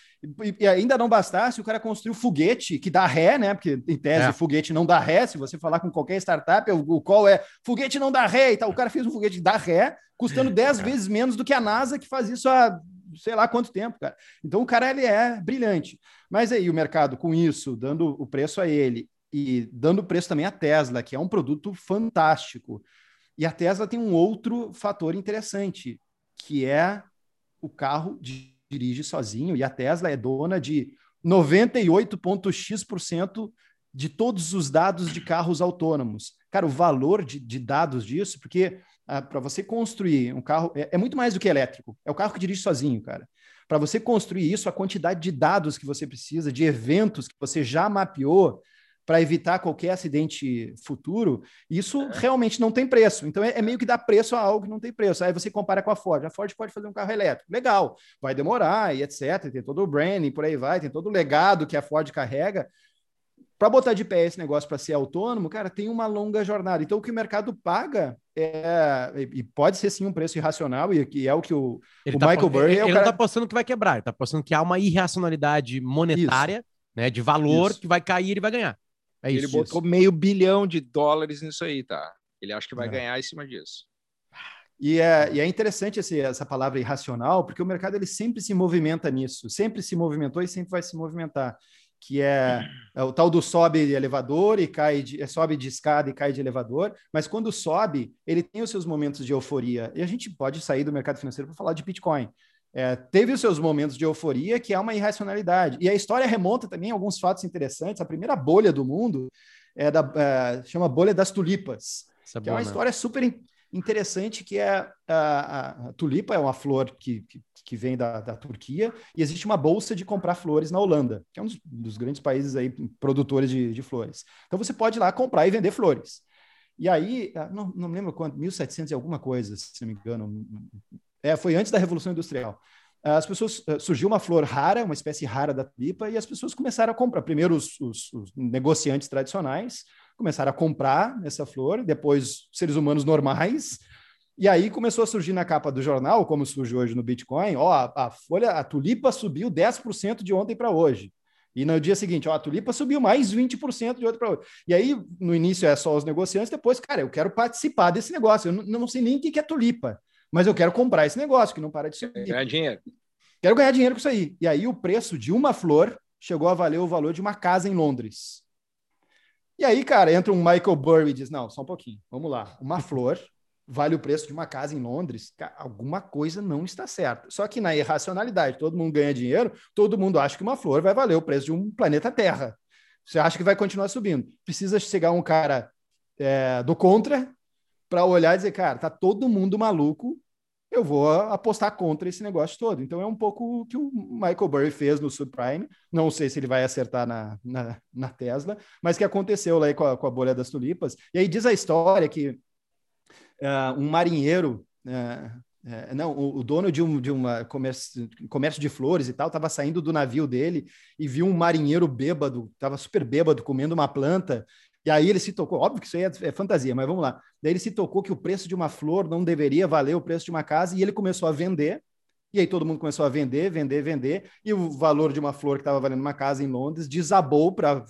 E, e ainda não bastasse, o cara construiu foguete que dá ré, né? Porque em tese é. foguete não dá ré. Se você falar com qualquer startup, o, o qual é foguete não dá ré e tal. O cara fez um foguete que dá ré, custando 10 é. vezes menos do que a NASA, que faz isso há sei lá quanto tempo, cara. Então o cara ele é brilhante. Mas aí o mercado com isso, dando o preço a ele e dando preço também à Tesla, que é um produto fantástico. E a Tesla tem um outro fator interessante, que é o carro dirige sozinho e a Tesla é dona de 98,x% de todos os dados de carros autônomos. Cara, o valor de, de dados disso, porque ah, para você construir um carro, é, é, muito mais do que elétrico, é o carro que dirige sozinho, cara. Para você construir isso, a quantidade de dados que você precisa, de eventos que você já mapeou, para evitar qualquer acidente futuro, isso é. realmente não tem preço. Então é, é, meio que dar preço a algo que não tem preço. Aí você compara com a Ford. A Ford pode fazer um carro elétrico. Legal, vai demorar e etc. Tem todo o branding, por aí vai, tem todo o legado que a Ford carrega. para botar de pé esse negócio para ser autônomo, cara, tem uma longa jornada. Então, o que o mercado paga é, e pode ser sim um preço irracional, e que é o que o, o tá, Michael Burry. Ele, é ele cara... não está apostando que vai quebrar, ele está apostando que há uma irracionalidade monetária, né, de valor, isso. que vai cair e vai ganhar. É ele botou isso. meio bilhão de dólares nisso aí, tá? Ele acha que vai é. ganhar em cima disso. E é, e é interessante esse, essa palavra irracional, porque o mercado ele sempre se movimenta nisso, sempre se movimentou e sempre vai se movimentar que é, é, o tal do sobe de elevador e cai de, é, sobe de escada e cai de elevador, mas quando sobe, ele tem os seus momentos de euforia. E a gente pode sair do mercado financeiro para falar de Bitcoin. É, teve os seus momentos de euforia, que é uma irracionalidade. E a história remonta também a alguns fatos interessantes. A primeira bolha do mundo é da, é, chama bolha das tulipas, Essa que é uma história super interessante que é a, a, a tulipa é uma flor que, que, que vem da, da, Turquia e existe uma bolsa de comprar flores na Holanda, que é um dos, dos grandes países aí produtores de, de, flores. Então você pode ir lá comprar e vender flores. E aí, ah, não, não lembro quanto, 1700 e alguma coisa, se não me engano. É, foi antes da Revolução Industrial. As pessoas ah, surgiu uma flor rara, uma espécie rara da tulipa, e as pessoas começaram a comprar. Primeiro os, os, os negociantes tradicionais, começaram a comprar essa flor, depois seres humanos normais, e aí começou a surgir na capa do jornal, como surge hoje no Bitcoin, ó, a, a folha, a tulipa subiu 10% de ontem para hoje. E no dia seguinte, ó, a tulipa subiu mais 20% de ontem para hoje. E aí, no início é só os negociantes, depois, cara, eu quero participar desse negócio. Eu não, não sei nem o que é tulipa, mas eu quero comprar esse negócio, que não para de subir. Ganhar dinheiro. Quero ganhar dinheiro com isso aí. E aí o preço de uma flor chegou a valer o valor de uma casa em Londres. E aí, cara, entra um Michael Burry e diz: Não, só um pouquinho, vamos lá. Uma flor vale o preço de uma casa em Londres. Alguma coisa não está certa. Só que na irracionalidade, todo mundo ganha dinheiro, todo mundo acha que uma flor vai valer o preço de um planeta Terra. Você acha que vai continuar subindo. Precisa chegar um cara é, do contra para olhar e dizer, cara, tá todo mundo maluco eu vou apostar contra esse negócio todo. Então é um pouco o que o Michael Burry fez no subprime. Não sei se ele vai acertar na, na, na Tesla, mas que aconteceu lá com a, com a, bolha das tulipas. E aí diz a história que uh, um marinheiro. Uh, não, o, o, dono de, um, de uma comércio, comércio de flores e tal estava saindo do navio dele e viu um marinheiro bêbado, estava super bêbado, comendo uma planta e aí ele se tocou, óbvio que isso aí é, é, fantasia, mas vamos lá. Daí ele se tocou que o preço de uma flor não deveria valer o preço de uma casa e ele começou a vender. E aí todo mundo começou a vender, vender, vender, e o valor de uma flor que estava valendo uma casa em Londres desabou para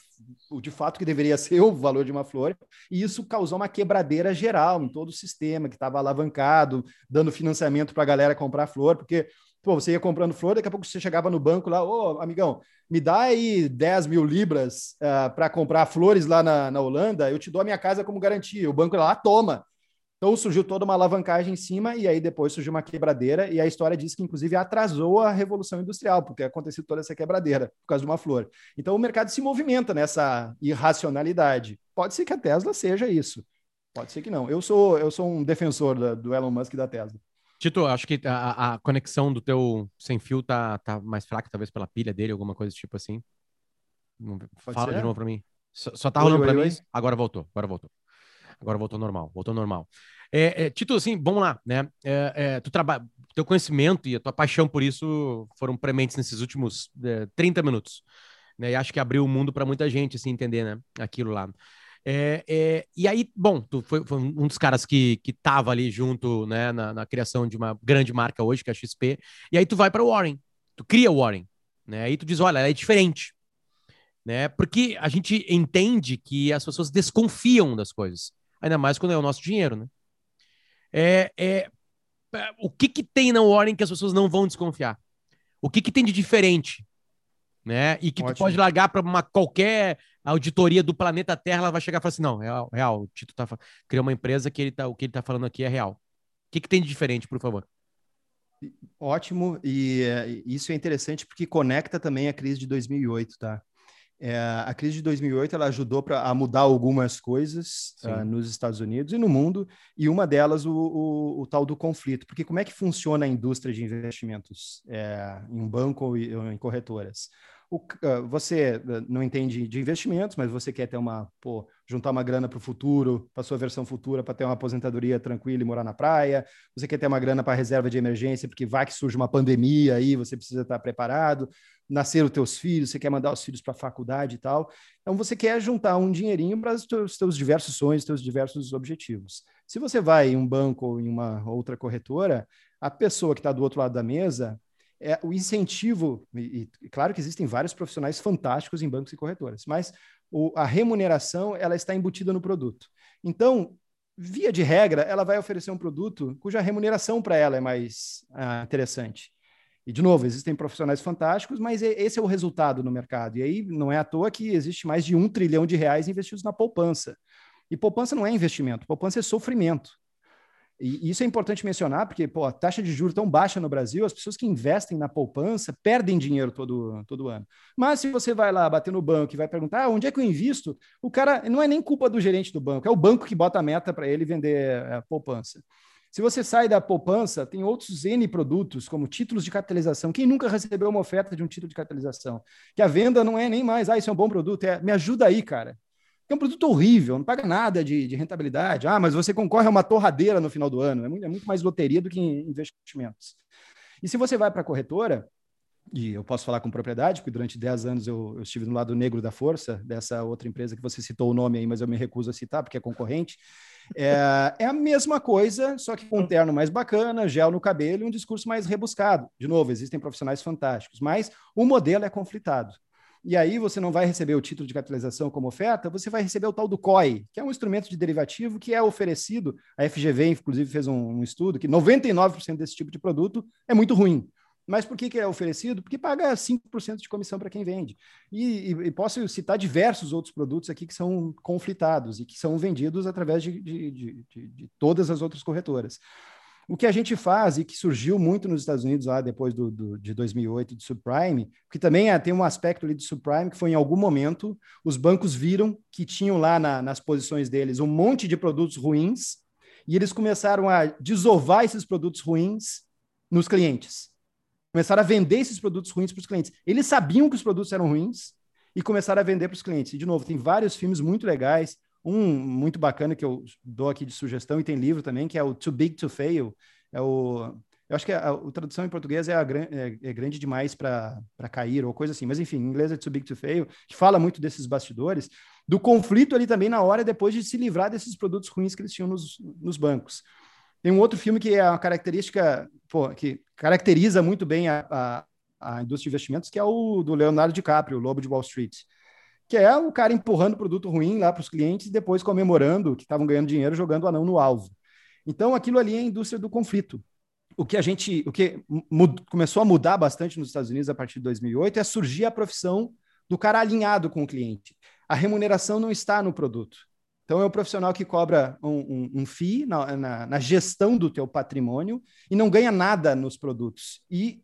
o de fato que deveria ser o valor de uma flor, e isso causou uma quebradeira geral em todo o sistema que estava alavancado, dando financiamento para a galera comprar flor, porque Pô, você ia comprando flor, daqui a pouco você chegava no banco lá, ô, amigão, me dá aí 10 mil libras uh, ah, para comprar flores lá na, na Holanda, eu te dou a minha casa como garantia. O banco lá, toma. Então surgiu toda uma alavancagem em cima e aí depois surgiu uma quebradeira e a história diz que inclusive atrasou a revolução industrial porque aconteceu toda essa quebradeira por causa de uma flor. Então o mercado se movimenta nessa irracionalidade. Pode ser que a Tesla seja isso. Pode ser que não. Eu sou eu sou um defensor da, do Elon Musk e da Tesla. Tito, acho que a, a, conexão do teu sem fio tá, tá mais fraca, talvez pela pilha dele, alguma coisa tipo assim. Fala ser? de novo para mim. Só, só tá rolando para mim. Agora voltou, agora voltou. Agora voltou normal, voltou normal. É, é, Tito, assim, vamos lá, né? É, é, tu trabalha, teu conhecimento e a tua paixão por isso foram prementes nesses últimos 30 é, minutos. Né? E acho que abriu o mundo para muita gente, assim, entender, né? Aquilo lá. É, é, e aí, bom, tu foi, foi, um dos caras que, que tava ali junto, né, na, na, criação de uma grande marca hoje, que é a XP, e aí tu vai para o Warren, tu cria o Warren, né, aí tu diz, olha, ela é diferente, né, porque a gente entende que as pessoas desconfiam das coisas, ainda mais quando é o nosso dinheiro, né. É, é, é o que que tem na Warren que as pessoas não vão desconfiar? O que que tem de diferente? Né? E que Ótimo. tu pode largar para uma qualquer auditoria do planeta Terra, ela vai chegar e falar assim: não, real, real o Tito tá, criou uma empresa que ele tá, o que ele está falando aqui é real. O que, que tem de diferente, por favor? Ótimo, e é, isso é interessante porque conecta também a crise de 2008, tá? É, a crise de 2008 ela ajudou pra, a mudar algumas coisas uh, nos Estados Unidos e no mundo, e uma delas o, o, o, tal do conflito. Porque como é que funciona a indústria de investimentos é, em banco ou em corretoras? O, uh, você uh, não entende de investimentos, mas você quer ter uma, pô, juntar uma grana para o futuro, para sua versão futura, para ter uma aposentadoria tranquila e morar na praia. Você quer ter uma grana para reserva de emergência, porque vai que surge uma pandemia aí, você precisa estar preparado. nascer os teus filhos, você quer mandar os filhos para a faculdade e tal. Então você quer juntar um dinheirinho para os teus, diversos sonhos, teus diversos objetivos. Se você vai em um banco ou em uma outra corretora, a pessoa que está do outro lado da mesa, é o incentivo, e, e, claro que existem vários profissionais fantásticos em bancos e corretoras, mas o, a remuneração ela está embutida no produto. Então, via de regra, ela vai oferecer um produto cuja remuneração para ela é mais ah, interessante. E, de novo, existem profissionais fantásticos, mas esse é o resultado no mercado. E aí não é à toa que existe mais de um trilhão de reais investidos na poupança. E poupança não é investimento, poupança é sofrimento. E isso é importante mencionar, porque pô, a taxa de juros tão baixa no Brasil, as pessoas que investem na poupança perdem dinheiro todo, todo ano. Mas se você vai lá bater no banco e vai perguntar ah, onde é que eu invisto, o cara não é nem culpa do gerente do banco, é o banco que bota a meta para ele vender a poupança. Se você sai da poupança, tem outros N produtos, como títulos de capitalização. Quem nunca recebeu uma oferta de um título de capitalização? Que a venda não é nem mais, ah, isso é um bom produto, é me ajuda aí, cara. É um produto horrível, não paga nada de, de rentabilidade. Ah, mas você concorre a uma torradeira no final do ano. É muito, é muito mais loteria do que investimentos. E se você vai para a corretora, e eu posso falar com propriedade, porque durante 10 anos eu, eu, estive no lado negro da força dessa outra empresa que você citou o nome aí, mas eu me recuso a citar porque é concorrente. É, é a mesma coisa, só que com um terno mais bacana, gel no cabelo e um discurso mais rebuscado. De novo, existem profissionais fantásticos, mas o modelo é conflitado. E aí você não vai receber o título de capitalização como oferta, você vai receber o tal do COI, que é um instrumento de derivativo que é oferecido. A FGV, inclusive, fez um, um estudo que 99% desse tipo de produto é muito ruim. Mas por que, que é oferecido? Porque paga 5% de comissão para quem vende. E, e, e, posso citar diversos outros produtos aqui que são conflitados e que são vendidos através de, de, de, de todas as outras corretoras. O que a gente faz e que surgiu muito nos Estados Unidos lá depois do, do, de 2008 de subprime, que também é, tem um aspecto ali de subprime que foi em algum momento os bancos viram que tinham lá na, nas posições deles um monte de produtos ruins e eles começaram a desovar esses produtos ruins nos clientes começaram a vender esses produtos ruins para os clientes. Eles sabiam que os produtos eram ruins e começaram a vender para os clientes. E, de novo, tem vários filmes muito legais. Um muito bacana que eu dou aqui de sugestão e tem livro também, que é o Too Big to Fail. É o, eu acho que a, a tradução em português é, a, é, é grande demais para cair ou coisa assim. Mas, enfim, em inglês é Too Big to Fail, que fala muito desses bastidores, do conflito ali também na hora depois de se livrar desses produtos ruins que eles tinham nos, nos bancos. Tem um outro filme que é uma característica, pô, que caracteriza muito bem a, a, a, indústria de investimentos, que é o do Leonardo DiCaprio, o Lobo de Wall Street. Que é o cara empurrando produto ruim lá para os clientes e depois comemorando que estavam ganhando dinheiro jogando o anão no alvo. Então, aquilo ali é a indústria do conflito. O que a gente, o que começou a mudar bastante nos Estados Unidos a partir de 2008 é surgir a profissão do cara alinhado com o cliente. A remuneração não está no produto. Então, é o profissional que cobra um, um, um FII na, na, na, gestão do teu patrimônio e não ganha nada nos produtos. E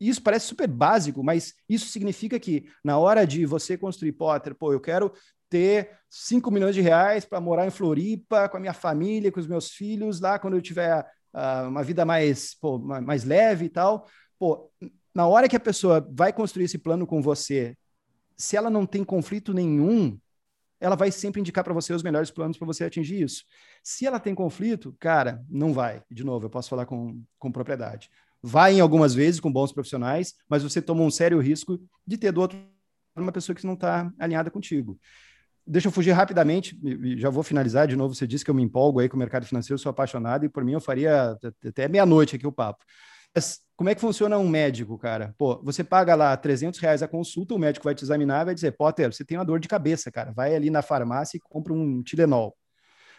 isso parece super básico, mas isso significa que na hora de você construir Potter, pô, eu quero ter 5 milhões de reais para morar em Floripa com a minha família, com os meus filhos, lá quando eu tiver uh, uma vida mais, pô, mais leve e tal. Pô, na hora que a pessoa vai construir esse plano com você, se ela não tem conflito nenhum, ela vai sempre indicar para você os melhores planos para você atingir isso. Se ela tem conflito, cara, não vai. De novo, eu posso falar com, com propriedade. Vai em algumas vezes com bons profissionais, mas você toma um sério risco de ter do outro uma pessoa que não está alinhada contigo. Deixa eu fugir rapidamente, já vou finalizar. De novo, você disse que eu me empolgo aí com o mercado financeiro, sou apaixonado e por mim eu faria até meia-noite aqui o papo. Mas como é que funciona um médico, cara? Pô, você paga lá 300 reais a consulta, o médico vai te examinar vai dizer, Potter, você tem uma dor de cabeça, cara. Vai ali na farmácia e compra um Tilenol.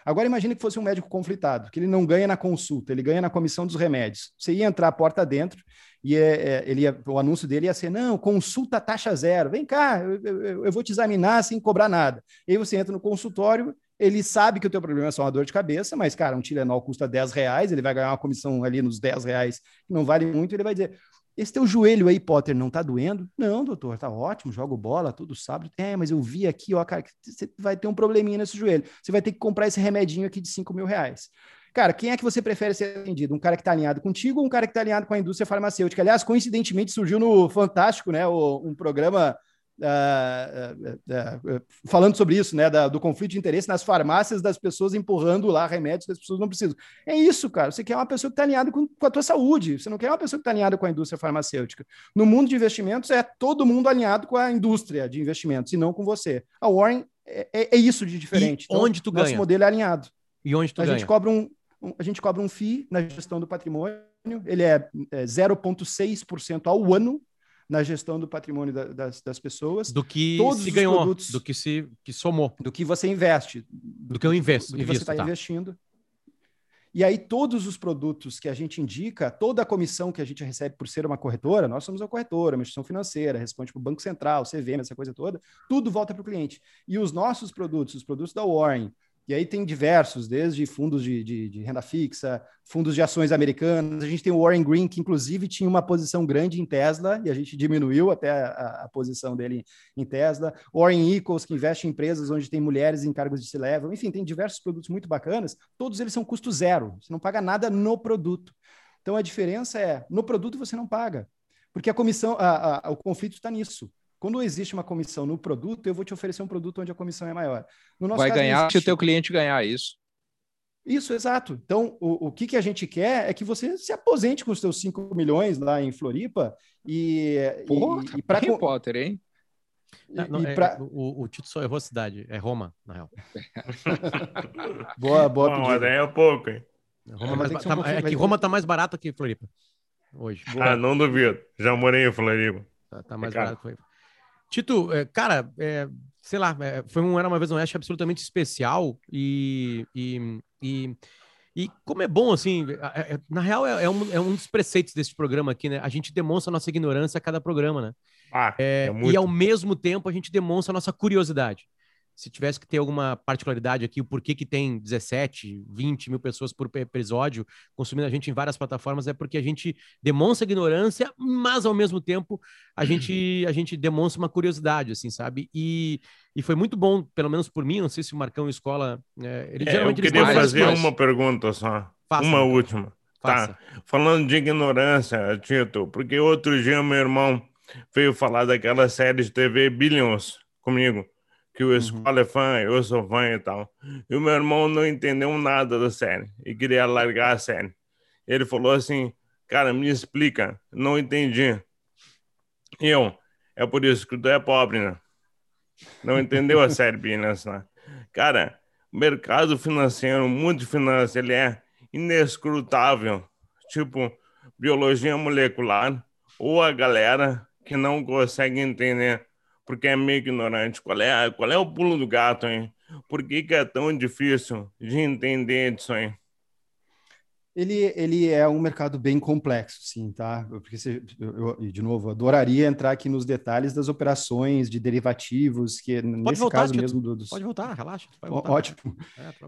Agora imagine que fosse um médico conflitado, que ele não ganha na consulta, ele ganha na comissão dos remédios. Você ia entrar a porta dentro e é, é, ele ia, o anúncio dele ia ser, não, consulta taxa zero. Vem cá, eu, eu, eu vou te examinar sem cobrar nada. E aí você entra no consultório ele sabe que o teu problema é só uma dor de cabeça, mas, cara, um Tilenol custa 10 reais, ele vai ganhar uma comissão ali nos 10 reais, que não vale muito, ele vai dizer, esse teu joelho aí, Potter, não tá doendo? Não, doutor, tá ótimo, jogo bola, tudo sábado. É, mas eu vi aqui, ó, cara, você vai ter um probleminha nesse joelho. Você vai ter que comprar esse remedinho aqui de 5 mil reais. Cara, quem é que você prefere ser atendido? Um cara que está alinhado contigo ou um cara que está alinhado com a indústria farmacêutica? Aliás, coincidentemente surgiu no Fantástico, né? um programa uh, uh, falando sobre isso, né, da, do conflito de interesse nas farmácias das pessoas empurrando lá remédios que as pessoas não precisam. É isso, cara. Você quer uma pessoa que está alinhada com, com, a tua saúde. Você não quer uma pessoa que está alinhada com a indústria farmacêutica. No mundo de investimentos, é todo mundo alinhado com a indústria de investimentos e não com você. A Warren é, é, é isso de diferente. Então, onde tu ganha? Nosso modelo é alinhado. E onde tu a ganha? Gente cobra um, um, a gente cobra um FII na gestão do patrimônio. Ele é, é 0,6% ao ano na gestão do patrimônio da, das, das, pessoas. Do que Todos se ganhou, produtos, do que se que somou. Do que você investe. Do, do que eu investo. Do que você está tá. investindo. E aí, todos os produtos que a gente indica, toda a comissão que a gente recebe por ser uma corretora, nós somos uma corretora, uma instituição financeira, responde para o Banco Central, CVM, essa coisa toda, tudo volta para o cliente. E os nossos produtos, os produtos da Warren, e aí tem diversos, desde fundos de, de, de, renda fixa, fundos de ações americanas. A gente tem o Warren Green, que inclusive tinha uma posição grande em Tesla, e a gente diminuiu até a, a posição dele em Tesla. Warren Eccles, que investe em empresas onde tem mulheres em cargos de C-level. Enfim, tem diversos produtos muito bacanas. Todos eles são custo zero. Você não paga nada no produto. Então a diferença é, no produto você não paga. Porque a comissão, a, a, o conflito está nisso. Quando existe uma comissão no produto, eu vou te oferecer um produto onde a comissão é maior. Vai ganhar se o teu cliente ganhar isso. Isso, exato. Então, o, o que, que a gente quer é que você se aposente com os seus 5 milhões lá em Floripa e. Porra, e, e pra... Harry Potter, hein? Não, não, é, pra... o, o Tito só errou a cidade. É Roma, na real. boa, boa. Bom, mas é pouco, hein? Roma é, mais, tá, um é que Roma tá mais barato que Floripa. Hoje. Boa. Ah, não duvido. Já morei em Floripa. Tá, tá mais é barato que Floripa. Tito, é, cara, é, sei lá, é, foi um Era Uma Vez no Oeste absolutamente especial e, e, e, e como é bom, assim, na real é, é, um, é um dos preceitos desse programa aqui, né? A gente demonstra a nossa ignorância a cada programa, né? Ah, é, e ao mesmo tempo a gente demonstra a nossa curiosidade se tivesse que ter alguma particularidade aqui, o porquê que tem 17, 20 mil pessoas por episódio consumindo a gente em várias plataformas, é porque a gente demonstra ignorância, mas ao mesmo tempo a gente, a gente demonstra uma curiosidade, assim, sabe? E, e foi muito bom, pelo menos por mim, não sei se o Marcão Escola. É, ele, é, eu queria fazer uma pergunta só. Faça, uma então. última. Tá. Falando de ignorância, Tito, porque outro dia meu irmão veio falar daquela série de TV Billions comigo que o. Escola é fã, eu sou fã e tal. E o meu irmão não entendeu nada da série e queria largar a série. Ele falou assim, cara, me explica, não entendi. E eu, é por isso que tu é pobre, né? Não entendeu a série Business, né? Cara, o mercado financeiro, o mundo de finanças, ele é inescrutável. Tipo, biologia molecular ou a galera que não consegue entender porque é meio ignorante. Qual é, qual é o pulo do gato, hein? Por que, que é tão difícil de entender isso aí? Ele, ele é um mercado bem complexo, sim, tá? Porque, você, eu, eu, de novo, adoraria entrar aqui nos detalhes das operações de derivativos, que Pode nesse voltar, caso mesmo... Do, dos... Pode voltar, relaxa. Voltar. Ótimo.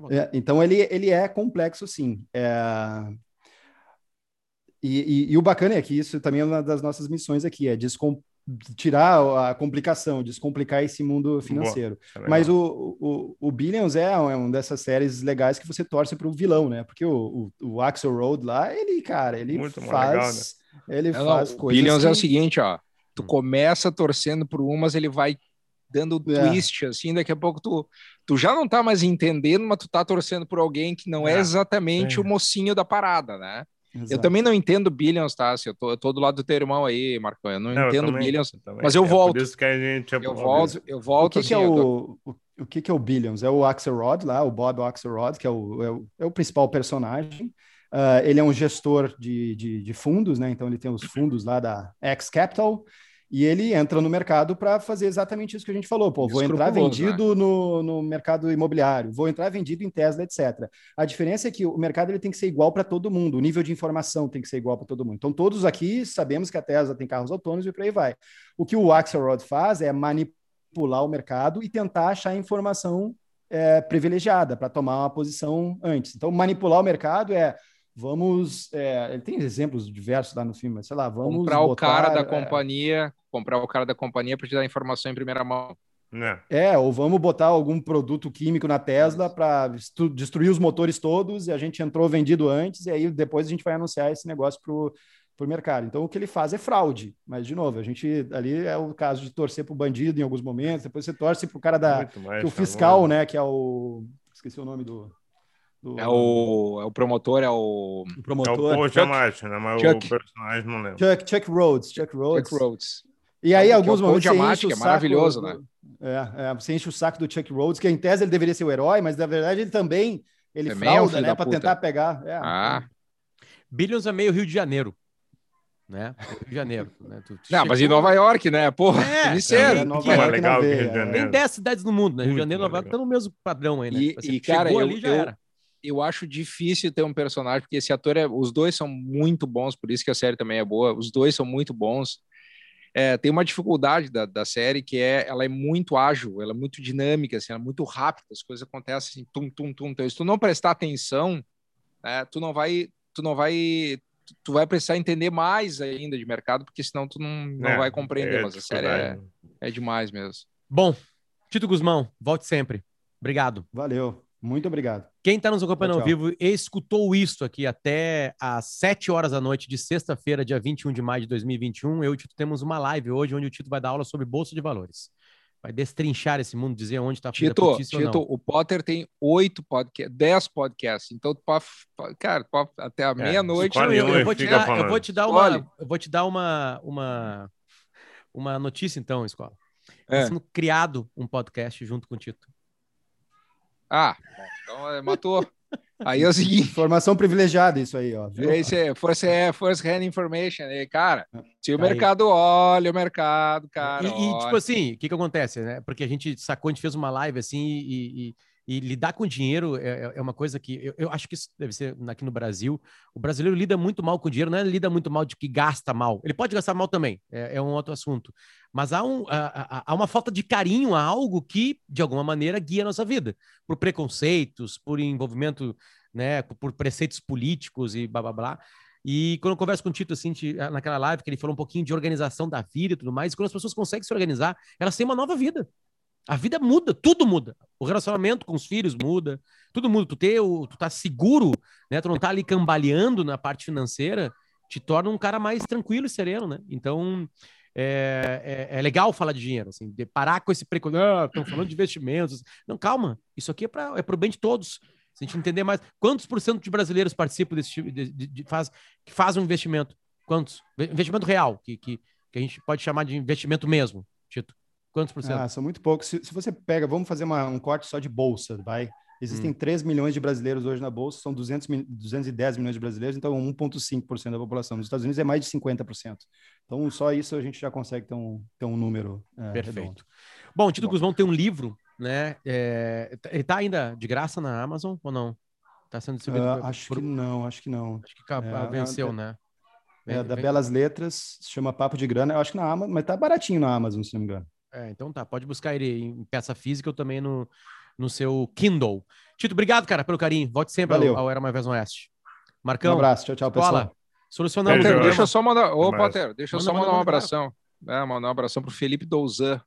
É, é, então, ele, ele é complexo, sim. É... E, e, e, o bacana é que isso também é uma das nossas missões aqui, é descom tirar a complicação, descomplicar esse mundo financeiro. Boa, é Mas o, o, o Billions é, é uma dessas séries legais que você torce para o vilão, né? Porque o, o, o, Axel Road lá, ele, cara, ele Muito faz. Legal, né? Ele não, faz não, coisas. Billions que... é o seguinte, ó. Tu hum. começa torcendo por umas, ele vai dando é. twist, assim, daqui a pouco tu, tu já não tá mais entendendo, mas tu tá torcendo por alguém que não é, é exatamente é. o mocinho da parada, né? Exato. Eu também não entendo Billions, tá? Se eu, tô, eu tô do lado do teu irmão aí, Marcão. Eu não, não entendo eu também, Billions, eu mas eu é volto. Por isso que a gente é eu volto, eu volto. O que, assim, que é o, o, o, que, que é o Billions? É o Axelrod lá, o Bob Axelrod, que é o, é o, é o principal personagem. Uh, ele é um gestor de, de, de, fundos, né? Então ele tem os fundos lá da X Capital e ele entra no mercado para fazer exatamente isso que a gente falou. Pô, vou entrar vendido né? no, no mercado imobiliário, vou entrar vendido em Tesla, etc. A diferença é que o mercado ele tem que ser igual para todo mundo, o nível de informação tem que ser igual para todo mundo. Então, todos aqui sabemos que a Tesla tem carros autônomos e por aí vai. O que o Axelrod faz é manipular o mercado e tentar achar informação é, privilegiada para tomar uma posição antes. Então, manipular o mercado é vamos. É, ele tem exemplos diversos lá no filme, mas sei lá, vamos. Comprar botar, o cara da é, companhia comprar o cara da companhia para te dar informação em primeira mão. É. é, ou vamos botar algum produto químico na Tesla para destruir os motores todos e a gente entrou vendido antes e aí depois a gente vai anunciar esse negócio para o por mercado. Então, o que ele faz é fraude. Mas, de novo, a gente ali é o caso de torcer para o bandido em alguns momentos, depois você torce para o cara da. Mais, que o fiscal, né? Que é o. Esqueci o nome do. Do... É, o, é o promotor, é o. o promotor. É o Paul Giamatti, né? Mas Chuck. o personagem não lembro. Chuck, Chuck Rhodes. Chuck Rhodes. Chuck Rhodes. E aí, é alguns momentos. Você enche o é maravilhoso, né? É, é, você enche o saco do Chuck Rhodes, que em tese ele deveria ser o herói, mas na verdade ele também. Ele também frauda, é um né? Para tentar pegar. É, ah. Billions é meio Rio de Janeiro né? Rio de Janeiro. Né? Tu, tu não, chegou... mas em Nova York, né? Porra, é, é, Nova York legal Rio de Janeiro. Tem 10 cidades no mundo, né? Rio de Janeiro e Nova York estão no mesmo padrão aí, né? E, e cara, eu, ali já eu, era. Eu acho difícil ter um personagem, porque esse ator é. Os dois são muito bons, por isso que a série também é boa. Os dois são muito bons. É, tem uma dificuldade da, da série que é ela é muito ágil, ela é muito dinâmica, assim, ela é muito rápida, as coisas acontecem assim, tum, tum, tum. Então, se tu não prestar atenção, né, tu não vai tu não vai tu vai precisar entender mais ainda de mercado, porque senão tu não, não é, vai compreender. É mas a série é, é demais mesmo. Bom, Tito Guzmão, volte sempre. Obrigado. Valeu. Muito obrigado. Quem está nos acompanhando tchau, ao vivo e escutou isso aqui até às 7 horas da noite de sexta-feira, dia 21 de maio de 2021, eu e o Tito temos uma live hoje onde o Tito vai dar aula sobre bolsa de valores vai destrinchar esse mundo, dizer onde está a Tito, Tito, o Potter tem oito podcasts, dez podcasts, então tu pode, cara, pode, até a é, meia-noite. Eu, eu, eu, vou te dar, eu vou te dar uma, eu vou te dar uma, uma, uma notícia então, escola. Está é. sendo criado um podcast junto com o Tito. Ah, então é, matou. Aí é o seguinte. Informação privilegiada, isso aí, ó. Viu? Esse é Force, é, first hand information. E, cara, se o aí. mercado olha o mercado, cara. E, e tipo assim, o que que acontece, né? Porque a gente sacou, a gente fez uma live assim e, e e lidar com dinheiro é, é, é uma coisa que eu, eu, acho que isso deve ser aqui no Brasil. O brasileiro lida muito mal com dinheiro, não é lida muito mal de que gasta mal. Ele pode gastar mal também, é, é um outro assunto. Mas há, um, há, há, uma falta de carinho a algo que, de alguma maneira, guia a nossa vida. Por preconceitos, por envolvimento, né, por preceitos políticos e blá blá blá. E quando eu converso com o Tito, assim, naquela live, que ele falou um pouquinho de organização da vida e tudo mais, quando as pessoas conseguem se organizar, elas têm uma nova vida. A vida muda, tudo muda. O relacionamento com os filhos muda, tudo muda. Tu, ter, tu tá seguro, né? Tu não tá ali cambaleando na parte financeira, te torna um cara mais tranquilo e sereno, né? Então, é, é, é legal falar de dinheiro, assim, de parar com esse preconceito. Ah, estão falando de investimentos. Não, calma. Isso aqui é para é pro bem de todos. Se a gente entender mais, quantos por cento de brasileiros participam desse tipo, de, de, de, faz, que faz um investimento? Quantos? Investimento real, que, que, que a gente pode chamar de investimento mesmo, Tito. Quantos por cento? Ah, são muito poucos. Se, se você pega, vamos fazer uma, um corte só de bolsa, vai. Existem hum. 3 milhões de brasileiros hoje na bolsa, são 200, 210 milhões de brasileiros, então 1,5% da população. Nos Estados Unidos é mais de 50%. Então, só isso a gente já consegue ter um, ter um número. É, Perfeito. Redondo. Bom, Tito Bom. Guzmão tem um livro, né? É, ele está ainda de graça na Amazon ou não? Está sendo distribuído? Uh, acho por... que não, acho que não. Acho que é, venceu, é, né? É, da Belas Letras, se chama Papo de Grana, eu acho que na Amazon, mas tá baratinho na Amazon, se não me engano. É, então tá, pode buscar ele em peça física ou também no, no seu Kindle. Tito, obrigado, cara, pelo carinho. Volte sempre ao, ao, Era Uma Vez no Oeste. Marcão. Um abraço, tchau, tchau, pessoal. Fala. Solucionamos. Potter, deixa eu só mandar. Ô, Potter, deixa eu só mandar um abração. É, mandar um abração pro Felipe Douzan,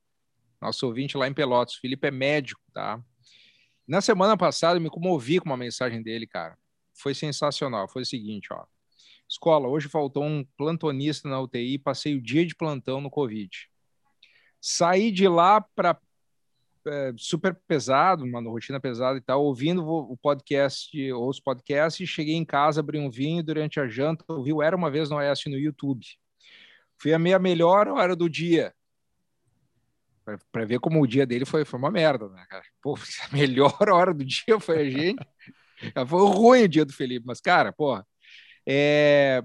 nosso ouvinte lá em Pelotas. O Felipe é médico, tá? Na semana passada eu me comovi com uma mensagem dele, cara. Foi sensacional. Foi o seguinte, ó. Escola, hoje faltou um plantonista na UTI, passei o dia de plantão no Covid. Saí de lá para é, super pesado, uma rotina pesada e tal, ouvindo o podcast, ou os podcasts, cheguei em casa, abri um vinho durante a janta, ouvi o Era Uma Vez no Oeste no YouTube. Foi a minha melhor hora do dia. Para ver como o dia dele foi, foi uma merda, né, cara? Pô, a melhor hora do dia foi a gente. foi ruim o dia do Felipe, mas, cara, pô, é,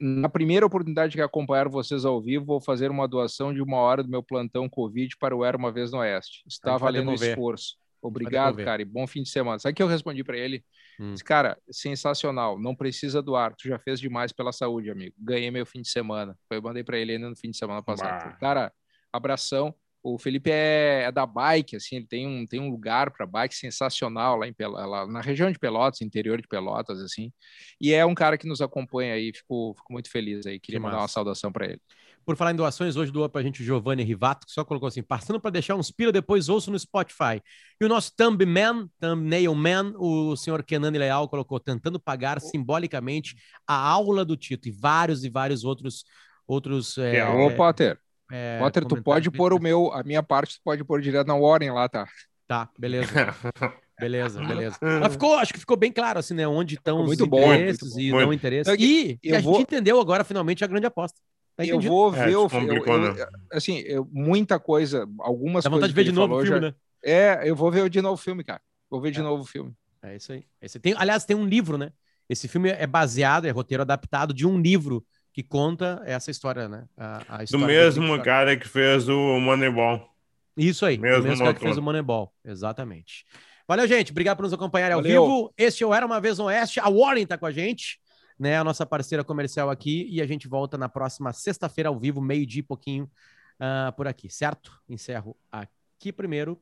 na primeira oportunidade que acompanhar vocês ao vivo, vou fazer uma doação de uma hora do meu plantão Covid para o Era Uma Vez no Oeste. Está valendo o esforço. Obrigado, cara, e bom fim de semana. Sabe o que eu respondi para ele? Hum. Disse, cara, sensacional, não precisa doar, tu já fez demais pela saúde, amigo. Ganhei meu fim de semana. Eu mandei para ele ainda no fim de semana passado. Cara, abração. O Felipe é, é, da bike, assim, ele tem um, tem um lugar para bike sensacional lá, em lá na região de Pelotas, interior de Pelotas, assim. E é um cara que nos acompanha aí, fico, fico muito feliz aí. Queria que mandar massa. uma saudação para ele. por falar em doações, hoje doou pra gente o Giovanni Rivato, que só colocou assim, passando para deixar uns pila, depois ouço no Spotify. E o nosso Thumb Man, Thumbnail Man, o senhor Kenan Leal colocou, tentando pagar simbolicamente a aula do Tito, e vários e vários outros... outros é, Ô, Potter, é, Potter, tu pode pôr o meu, a minha parte, tu pode pôr direto na Warren lá, tá? Tá, beleza. Beleza, beleza. Mas ficou, acho que ficou bem claro, assim, né? Onde estão os muito interesses bom, e não interesses. E, e a vou... gente entendeu agora, finalmente, a grande aposta. Tá eu vou ver é, o filme. Né? Assim, eu, muita coisa, algumas Dá vontade de ver de novo o filme, já... né? É, eu vou ver de novo o filme, cara. Vou ver de é. novo o filme. É isso aí. Esse tem, aliás, tem um livro, né? Esse filme é baseado, é roteiro adaptado de um livro que conta essa história, né? A, a história do mesmo cara que fez o Moneyball. Isso aí, mesmo o mesmo cara que fez o Moneyball, exatamente. Valeu, gente. Obrigado por nos acompanharem ao Valeu. vivo. Este é o Era Uma Vez no Oeste. A Warren tá com a gente, né? A nossa parceira comercial aqui. E a gente volta na próxima sexta-feira ao vivo, meio-dia e pouquinho uh, por aqui, certo? Encerro aqui primeiro.